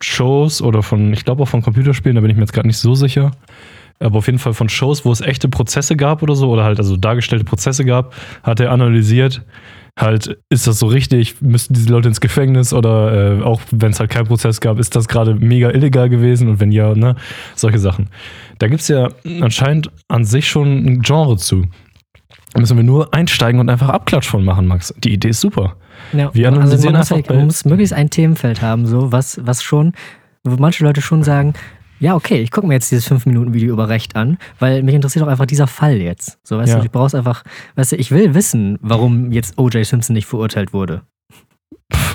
Shows oder von, ich glaube auch von Computerspielen, da bin ich mir jetzt gerade nicht so sicher, aber auf jeden Fall von Shows, wo es echte Prozesse gab oder so, oder halt also dargestellte Prozesse gab, hat er analysiert, halt, ist das so richtig, müssten diese Leute ins Gefängnis oder äh, auch wenn es halt keinen Prozess gab, ist das gerade mega illegal gewesen und wenn ja, ne, solche Sachen. Da gibt es ja anscheinend an sich schon ein Genre zu. Da müssen wir nur einsteigen und einfach Abklatsch von machen, Max. Die Idee ist super. Ja, Wir also man muss, einfach halt, man muss möglichst ein Themenfeld haben, so was, was schon, wo manche Leute schon sagen, ja, okay, ich gucke mir jetzt dieses 5-Minuten-Video über Recht an, weil mich interessiert auch einfach dieser Fall jetzt. So, weißt Ja. du, ich brauch's einfach, weißt du, ich will wissen, warum jetzt O.J. Simpson nicht verurteilt wurde.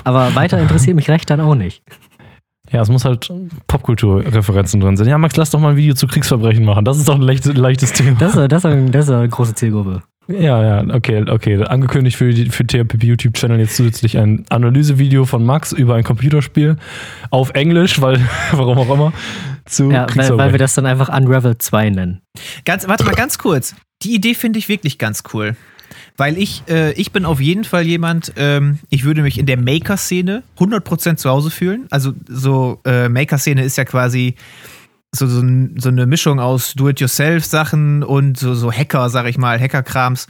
Aber weiter interessiert mich Recht dann auch nicht. Ja, es muss halt Popkulturreferenzen drin sein. Ja, Max, lass doch mal ein Video zu Kriegsverbrechen machen. Das ist doch ein leichtes, leichtes Thema. Das ist, das, ist, das ist eine große Zielgruppe. Ja, ja, okay, okay. Angekündigt für, die, für THPP YouTube-Channel jetzt zusätzlich ein Analysevideo von Max über ein Computerspiel auf Englisch, weil, warum auch immer, zu Ja, weil, weil wir das dann einfach Unravel 2 nennen. Ganz, warte mal ganz kurz. Die Idee finde ich wirklich ganz cool. Weil ich, äh, ich bin auf jeden Fall jemand, ähm, ich würde mich in der Maker-Szene 100% zu Hause fühlen. Also so äh, Maker-Szene ist ja quasi so, so, so eine Mischung aus Do-it-yourself-Sachen und so, so Hacker, sag ich mal, Hacker-Krams.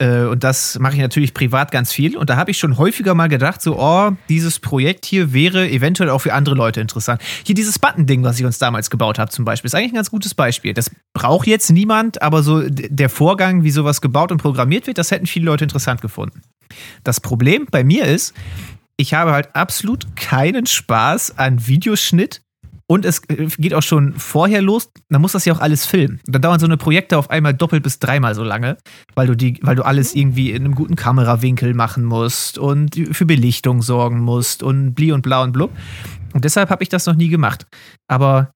Äh, und das mache ich natürlich privat ganz viel. Und da habe ich schon häufiger mal gedacht, so, oh, dieses Projekt hier wäre eventuell auch für andere Leute interessant. Hier dieses Button-Ding, was ich uns damals gebaut habe, zum Beispiel, ist eigentlich ein ganz gutes Beispiel. Das braucht jetzt niemand, aber so der Vorgang, wie sowas gebaut und programmiert wird, das hätten viele Leute interessant gefunden. Das Problem bei mir ist, ich habe halt absolut keinen Spaß an Videoschnitt und es äh, geht auch schon vorher los, dann muss das ja auch alles filmen. Dann dauern so eine Projekte auf einmal doppelt bis dreimal so lange, weil du die, weil du alles irgendwie in einem guten Kamerawinkel machen musst und für Belichtung sorgen musst und bli und bla und blub. Und deshalb habe ich das noch nie gemacht. Aber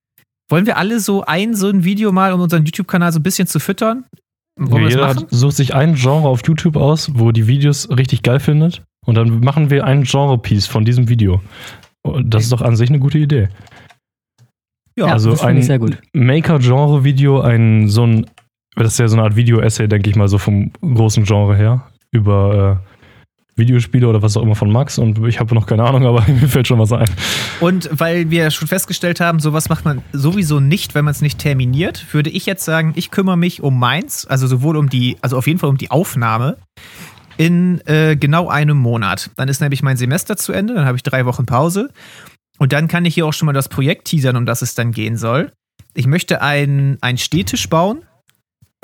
wollen wir alle so ein, so ein Video mal, um unseren YouTube-Kanal so ein bisschen zu füttern? Wollen Jeder hat, sucht sich ein Genre auf YouTube aus, wo die Videos richtig geil findet. Und dann machen wir ein Genre-Piece von diesem Video. Und das ist doch an sich eine gute Idee. Ja, also ein ich sehr gut. Maker-Genre-Video, ein so ein, das ist ja so eine Art Video-Essay, denke ich mal, so vom großen Genre her, über äh, Videospiele oder was auch immer von Max. Und ich habe noch keine Ahnung, aber mir fällt schon was ein. Und weil wir schon festgestellt haben, sowas macht man sowieso nicht, wenn man es nicht terminiert, würde ich jetzt sagen, ich kümmere mich um meins, also sowohl um die, also auf jeden Fall um die Aufnahme in äh, genau einem Monat. Dann ist nämlich mein Semester zu Ende, dann habe ich drei Wochen Pause. Und dann kann ich hier auch schon mal das Projekt teasern, um das es dann gehen soll. Ich möchte einen, einen Stehtisch bauen,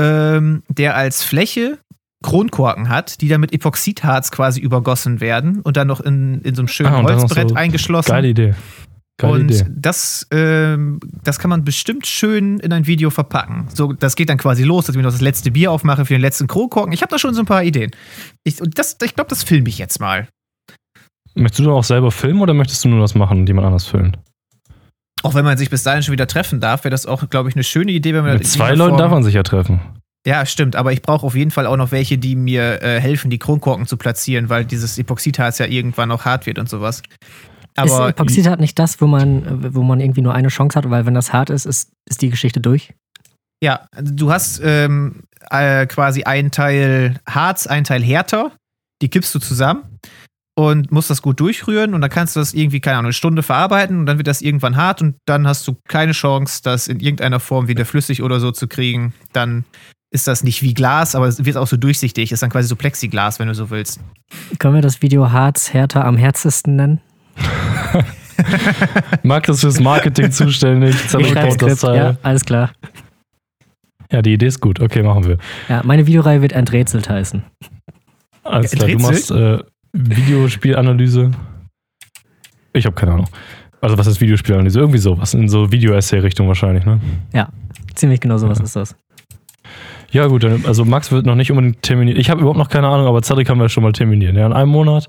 ähm, der als Fläche Kronkorken hat, die dann mit Epoxidharz quasi übergossen werden und dann noch in, in so einem schönen Ah, Holzbrett so eingeschlossen. Geile Idee. Geile und Idee. das, ähm, das kann man bestimmt schön in ein Video verpacken. So, das geht dann quasi los, dass ich mir noch das letzte Bier aufmache für den letzten Kronkorken. Ich habe da schon so ein paar Ideen. Ich, und das, ich glaube, das filme ich jetzt mal. Möchtest du dann auch selber filmen oder möchtest du nur das machen und jemand anders filmen? Auch wenn man sich bis dahin schon wieder treffen darf, wäre das auch, glaube ich, eine schöne Idee, wenn man Mit zwei Leuten darf man sich ja treffen. Ja, stimmt, aber ich brauche auf jeden Fall auch noch welche, die mir äh, helfen, die Kronkorken zu platzieren, weil dieses Epoxidharz ja irgendwann auch hart wird und sowas. Aber ist Epoxidharz nicht das, wo man, wo man irgendwie nur eine Chance hat, weil wenn das hart ist, ist, ist die Geschichte durch? Ja, also du hast ähm, äh, quasi einen Teil Harz, einen Teil Härter. Die kippst du zusammen und musst das gut durchrühren und dann kannst du das irgendwie, keine Ahnung, eine Stunde verarbeiten und dann wird das irgendwann hart und dann hast du keine Chance, das in irgendeiner Form wieder flüssig oder so zu kriegen. Dann ist das nicht wie Glas, aber es wird auch so durchsichtig. Ist dann quasi so Plexiglas, wenn du so willst. Können wir das Video Harz härter am härtesten nennen? Marc ist fürs Marketing zuständig. Ich das Skript, Teil. ja, alles klar. Ja, die Idee ist gut. Okay, machen wir. Ja, meine Videoreihe wird enträtselt heißen. Alles klar, du Enträtselt? machst äh, Videospielanalyse. Ich habe keine Ahnung. Also was ist Videospielanalyse? Irgendwie sowas. In so Video-Essay-Richtung wahrscheinlich, ne? Ziemlich genau sowas Ja. ist das. Ja gut, dann, also Max wird noch nicht unbedingt terminiert. Ich habe überhaupt noch keine Ahnung, aber Cedric kann wir schon mal terminieren. Ja, in einem Monat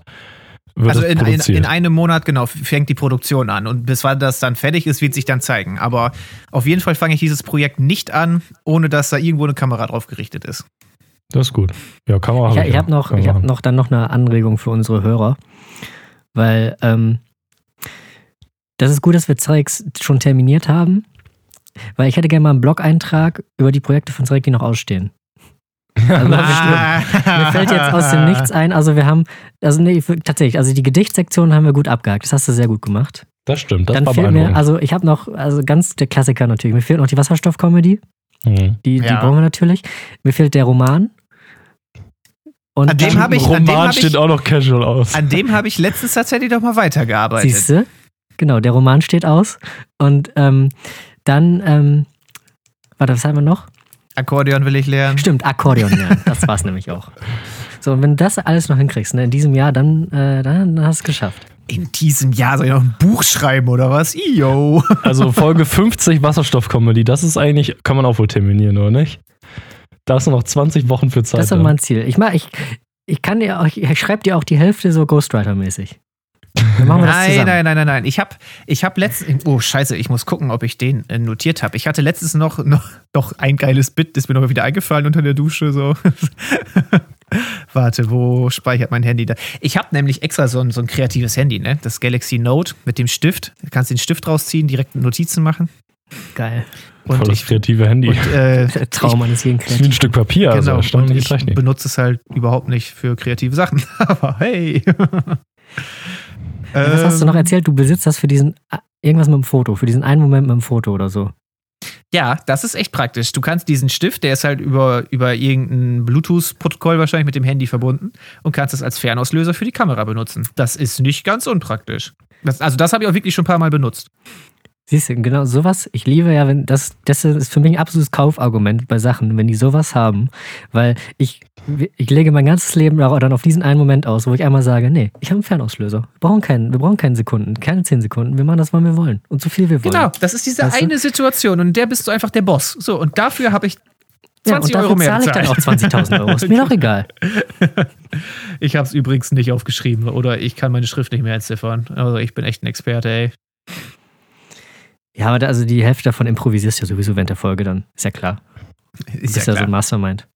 wird Also in, produziert. in einem Monat, genau, fängt die Produktion an. Und bis wann das dann fertig ist, wird sich dann zeigen. Aber auf jeden Fall fange ich dieses Projekt nicht an, ohne dass da irgendwo eine Kamera drauf gerichtet ist. Das ist gut. Ja, Kamera Ich, hab ich ja. habe noch, ich hab noch dann noch eine Anregung für unsere Hörer. Weil ähm, das ist gut, dass wir Zeugs schon terminiert haben. Weil ich hätte gerne mal einen Blog-Eintrag über die Projekte von Zeugs, die noch ausstehen. Also, mir, mir fällt jetzt aus dem Nichts ein. Also wir haben, also nee, für- tatsächlich, also die Gedichtssektion haben wir gut abgehakt. Das hast du sehr gut gemacht. Das stimmt, das dann war fehlt mir, also ich habe noch, also ganz der Klassiker natürlich. Mir fehlt noch die Wasserstoff-Comedy. Mhm. Die, die Ja. brauchen wir natürlich. Mir fehlt der Roman. Und An dem dann- hab ich- an dem Roman hab ich- steht auch noch casual aus. An dem habe ich letztens tatsächlich doch mal weitergearbeitet. Siehst du? Genau, der Roman steht aus. Und ähm, dann, ähm, warte, was haben wir noch? Akkordeon will ich lernen. Stimmt, Akkordeon lernen. Das war es nämlich auch. So, und wenn du das alles noch hinkriegst, ne, in diesem Jahr, dann, äh, dann hast du es geschafft. In diesem Jahr soll ich noch ein Buch schreiben oder was? Yo. Also Folge 50 Wasserstoff-Comedy, das ist eigentlich, kann man auch wohl terminieren, oder nicht? Da hast du noch 20 Wochen für Zeit. Das ist doch mein Ziel. Ich mach, ich, ich kann dir auch, ich schreibe dir auch die Hälfte so Ghostwriter-mäßig. Dann machen wir das Nein, nein, nein, nein, nein. Ich habe ich hab letztens. Oh, scheiße, ich muss gucken, ob ich den äh, notiert habe. Ich hatte letztens noch, noch, noch ein geiles Bit, das ist mir noch mal wieder eingefallen unter der Dusche. So. Warte, wo speichert mein Handy da? Ich habe nämlich extra so ein, so ein kreatives Handy, ne? Das Galaxy Note mit dem Stift. Du kannst den Stift rausziehen, direkt Notizen machen. Geil. Und Voll das ich. kreative Handy. Und, äh, Traum eines jeden wie ein Kreativen. Stück Papier, also genau, und erstaunliche ich Technik. benutze es halt überhaupt nicht für kreative Sachen. Aber hey. Was hast du noch Ähm, erzählt? Du besitzt das für diesen, ah, irgendwas mit dem Foto, für diesen einen Moment mit dem Foto oder so. Ja, das ist echt praktisch. Du kannst diesen Stift, der ist halt über, über irgendein Bluetooth-Protokoll wahrscheinlich mit dem Handy verbunden und kannst es als Fernauslöser für die Kamera benutzen. Das ist nicht ganz unpraktisch. Das, also, das habe ich auch wirklich schon ein paar Mal benutzt. Siehst du, genau sowas, ich liebe ja, wenn das, das ist für mich ein absolutes Kaufargument bei Sachen, wenn die sowas haben, weil ich, ich lege mein ganzes Leben da- dann auf diesen einen Moment aus, wo ich einmal sage, nee, ich habe einen Fernauslöser. Wir brauchen keinen, wir brauchen keine Sekunden, keine zehn Sekunden, wir machen das, wann wir wollen und so viel wir wollen. Genau, das ist diese Weißt du? eine Situation und in der bist du einfach der Boss. So, und dafür habe ich Ja, und 20 Euro mehr zahle ich dann auch 20.000 Euro. Ist mir doch egal. Ich habe es übrigens nicht aufgeschrieben oder ich kann meine Schrift nicht mehr entziffern. Also, ich bin echt ein Experte, ey. Ja, aber da, also die Hälfte davon improvisierst du ja sowieso während der Folge dann. Ist ja klar. Du Ist ja, ja so ein Mastermind.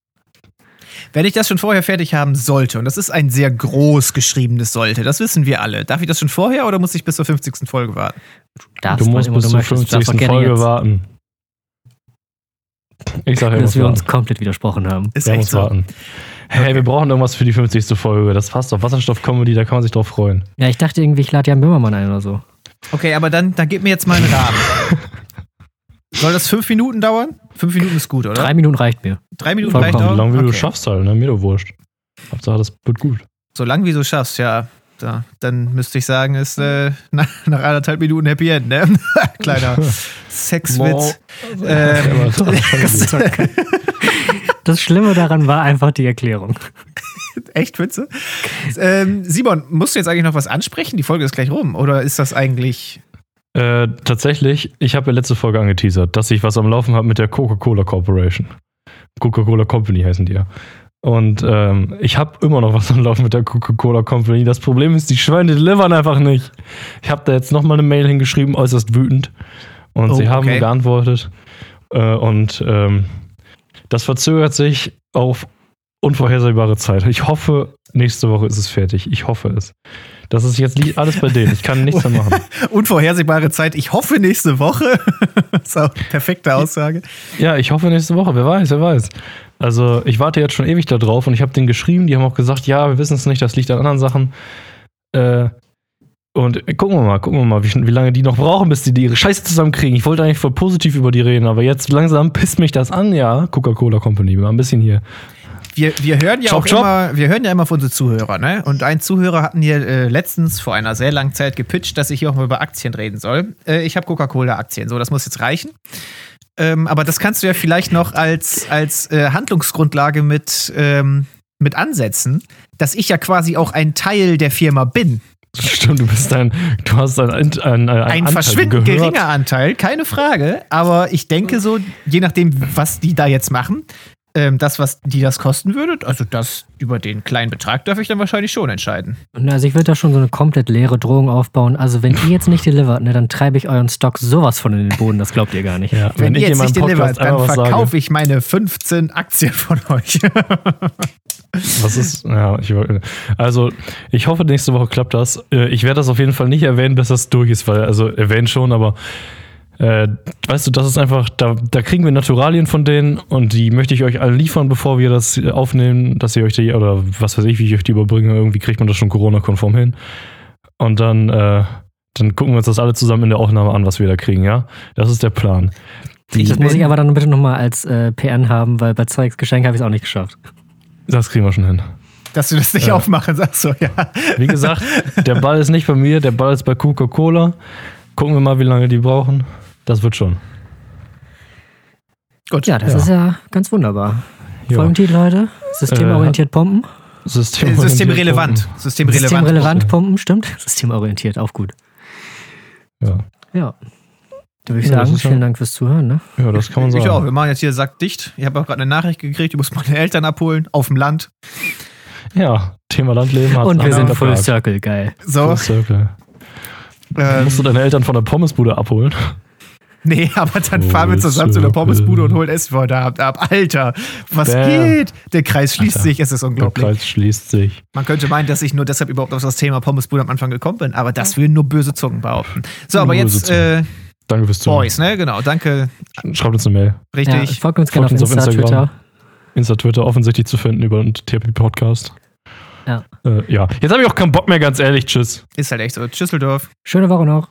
Wenn ich das schon vorher fertig haben sollte, und das ist ein sehr groß geschriebenes sollte, das wissen wir alle. Darf ich das schon vorher oder muss ich bis zur 50. Folge warten? Darfst Du musst bis zur möchtest. Du darfst 50. auch gerne Folge jetzt, warten. Ich sage ja, Dass wir warten. uns komplett widersprochen haben. Ist Wir echt so. warten. Hey, wir brauchen irgendwas für die 50. Folge. Das passt doch. Wasserstoff-Comedy, da kann man sich drauf freuen. Ja, ich dachte irgendwie, ich lade Jan Böhmermann ein oder so. Okay, aber dann, dann gib mir jetzt mal einen Rahmen. Soll das fünf Minuten dauern? Fünf Minuten ist gut, oder? Drei Minuten reicht mir. Drei Minuten Vollkommen. reicht So auch? lange wie du Okay. schaffst halt, ne? Mir doch wurscht. Hauptsache, das wird gut. So lang wie du schaffst, ja. Da, dann müsste ich sagen, ist äh, nach, nach anderthalb Minuten Happy End, ne? Kleiner Sexwitz. Ähm, Das Schlimme daran war einfach die Erklärung. echt Witze? Ähm, Simon, musst du jetzt eigentlich noch was ansprechen? Die Folge ist gleich rum. Oder ist das eigentlich. Äh, tatsächlich, ich habe ja letzte Folge angeteasert, dass ich was am Laufen habe mit der Coca-Cola Corporation. Coca-Cola Company heißen die ja. Und ähm, ich habe immer noch was am Laufen mit der Coca-Cola Company. Das Problem ist, die Schweine delivern einfach nicht. Ich habe da jetzt nochmal eine Mail hingeschrieben, äußerst wütend. Und Oh, sie haben okay. geantwortet. Äh, und ähm, das verzögert sich auf unvorhersehbare Zeit. Ich hoffe, nächste Woche ist es fertig. Ich hoffe es. Das ist jetzt alles bei denen. Ich kann nichts mehr machen. Unvorhersehbare Zeit. Ich hoffe nächste Woche. das ist auch eine perfekte Aussage. Ja, ich hoffe nächste Woche. Wer weiß, wer weiß. Also, ich warte jetzt schon ewig da drauf und ich habe denen geschrieben. Die haben auch gesagt, ja, wir wissen es nicht, das liegt an anderen Sachen. Äh, und gucken wir mal, gucken wir mal, wie, wie lange die noch brauchen, bis die, die ihre Scheiße zusammenkriegen. Ich wollte eigentlich voll positiv über die reden, aber jetzt langsam pisst mich das an, ja. Coca-Cola Company, mal ein bisschen hier. Wir, wir hören ja Chop, auch chop. immer, wir hören ja immer von unseren Zuhörern, ne? Und ein Zuhörer hatten hier äh, letztens vor einer sehr langen Zeit gepitcht, dass ich hier auch mal über Aktien reden soll. Äh, ich habe Coca-Cola-Aktien, so, das muss jetzt reichen. Ähm, aber das kannst du ja vielleicht noch als, als äh, Handlungsgrundlage mit, ähm, mit ansetzen, dass ich ja quasi auch ein Teil der Firma bin. Stimmt, du bist ein, du hast ein, ein, ein, ein, Ein verschwindend geringer Anteil, keine Frage. Aber ich denke so, je nachdem, was die da jetzt machen, ähm, das, was die das kosten würde, also das über den kleinen Betrag darf ich dann wahrscheinlich schon entscheiden. Also ich würde da schon so eine komplett leere Drohung aufbauen. Also wenn ihr jetzt nicht delivert, ne, dann treibe ich euren Stock sowas von in den Boden, das glaubt ihr gar nicht. Ja, Wenn, ich ihr jetzt nicht delivert, dann verkaufe ich meine 15 Aktien von euch. Was ist, ja, ich, also ich hoffe, nächste Woche klappt das. Äh, Ich werde das auf jeden Fall nicht erwähnen, bis das durch ist, weil, also erwähnen schon, aber äh, weißt du, das ist einfach, da, da kriegen wir Naturalien von denen und die möchte ich euch alle liefern, bevor wir das aufnehmen, dass ihr euch die, oder was weiß ich, wie ich euch die überbringe, irgendwie kriegt man das schon Corona-konform hin. Und dann, äh, dann gucken wir uns das alle zusammen in der Aufnahme an, was wir da kriegen, ja? Das ist der Plan. Die, Das muss ich aber dann bitte nochmal als äh, PN haben, weil bei Zweigs Geschenk habe ich es auch nicht geschafft. das kriegen wir schon hin. Dass du das nicht Ja. aufmachen, sagst du, ja. Wie gesagt, der Ball ist nicht bei mir, der Ball ist bei Coca-Cola. Gucken wir mal, wie lange die brauchen. Das wird schon. Gut. Ja, das Ja. ist ja ganz wunderbar. Ja. Folgentitel, Leute. Systemorientiert pumpen. System Systemrelevant. Systemrelevant. Systemrelevant pumpen, stimmt. Systemorientiert, auch gut. Ja. Ja. Da würde ich Ja, sagen, vielen Dank fürs Zuhören. Ne? ja, das kann man Ich auch. sagen. Wir machen jetzt hier Sack dicht. Ich habe auch gerade eine Nachricht gekriegt, ich muss meine Eltern abholen, auf dem Land. Ja, Thema Landleben hat Und wir sind Full. Circle, geil. So. Full Circle. Ähm, Musst du deine Eltern von der Pommesbude abholen? Nee, aber dann Full fahren wir zusammen zu der. Pommesbude und holen Essen heute Abend ab. Alter, was Bam. geht? Der Kreis schließt Alter. sich, es ist Der unglaublich. Kreis schließt sich. Man könnte meinen, dass ich nur deshalb überhaupt auf das Thema Pommesbude am Anfang gekommen bin, aber das will nur böse Zungen behaupten. So, aber Nur jetzt böse äh, Danke fürs Zuhören. Boys, ne? Genau, danke. Schreibt uns eine Mail. Ja, Richtig. folgt uns gerne auf Folgt uns auf Insta, Instagram. Twitter. Insta, Twitter offensichtlich zu finden über den TP Podcast. Ja. Äh, ja. Jetzt habe ich auch keinen Bock mehr, ganz ehrlich. Tschüss. Ist halt echt so. Tschüsseldorf. Schöne Woche noch.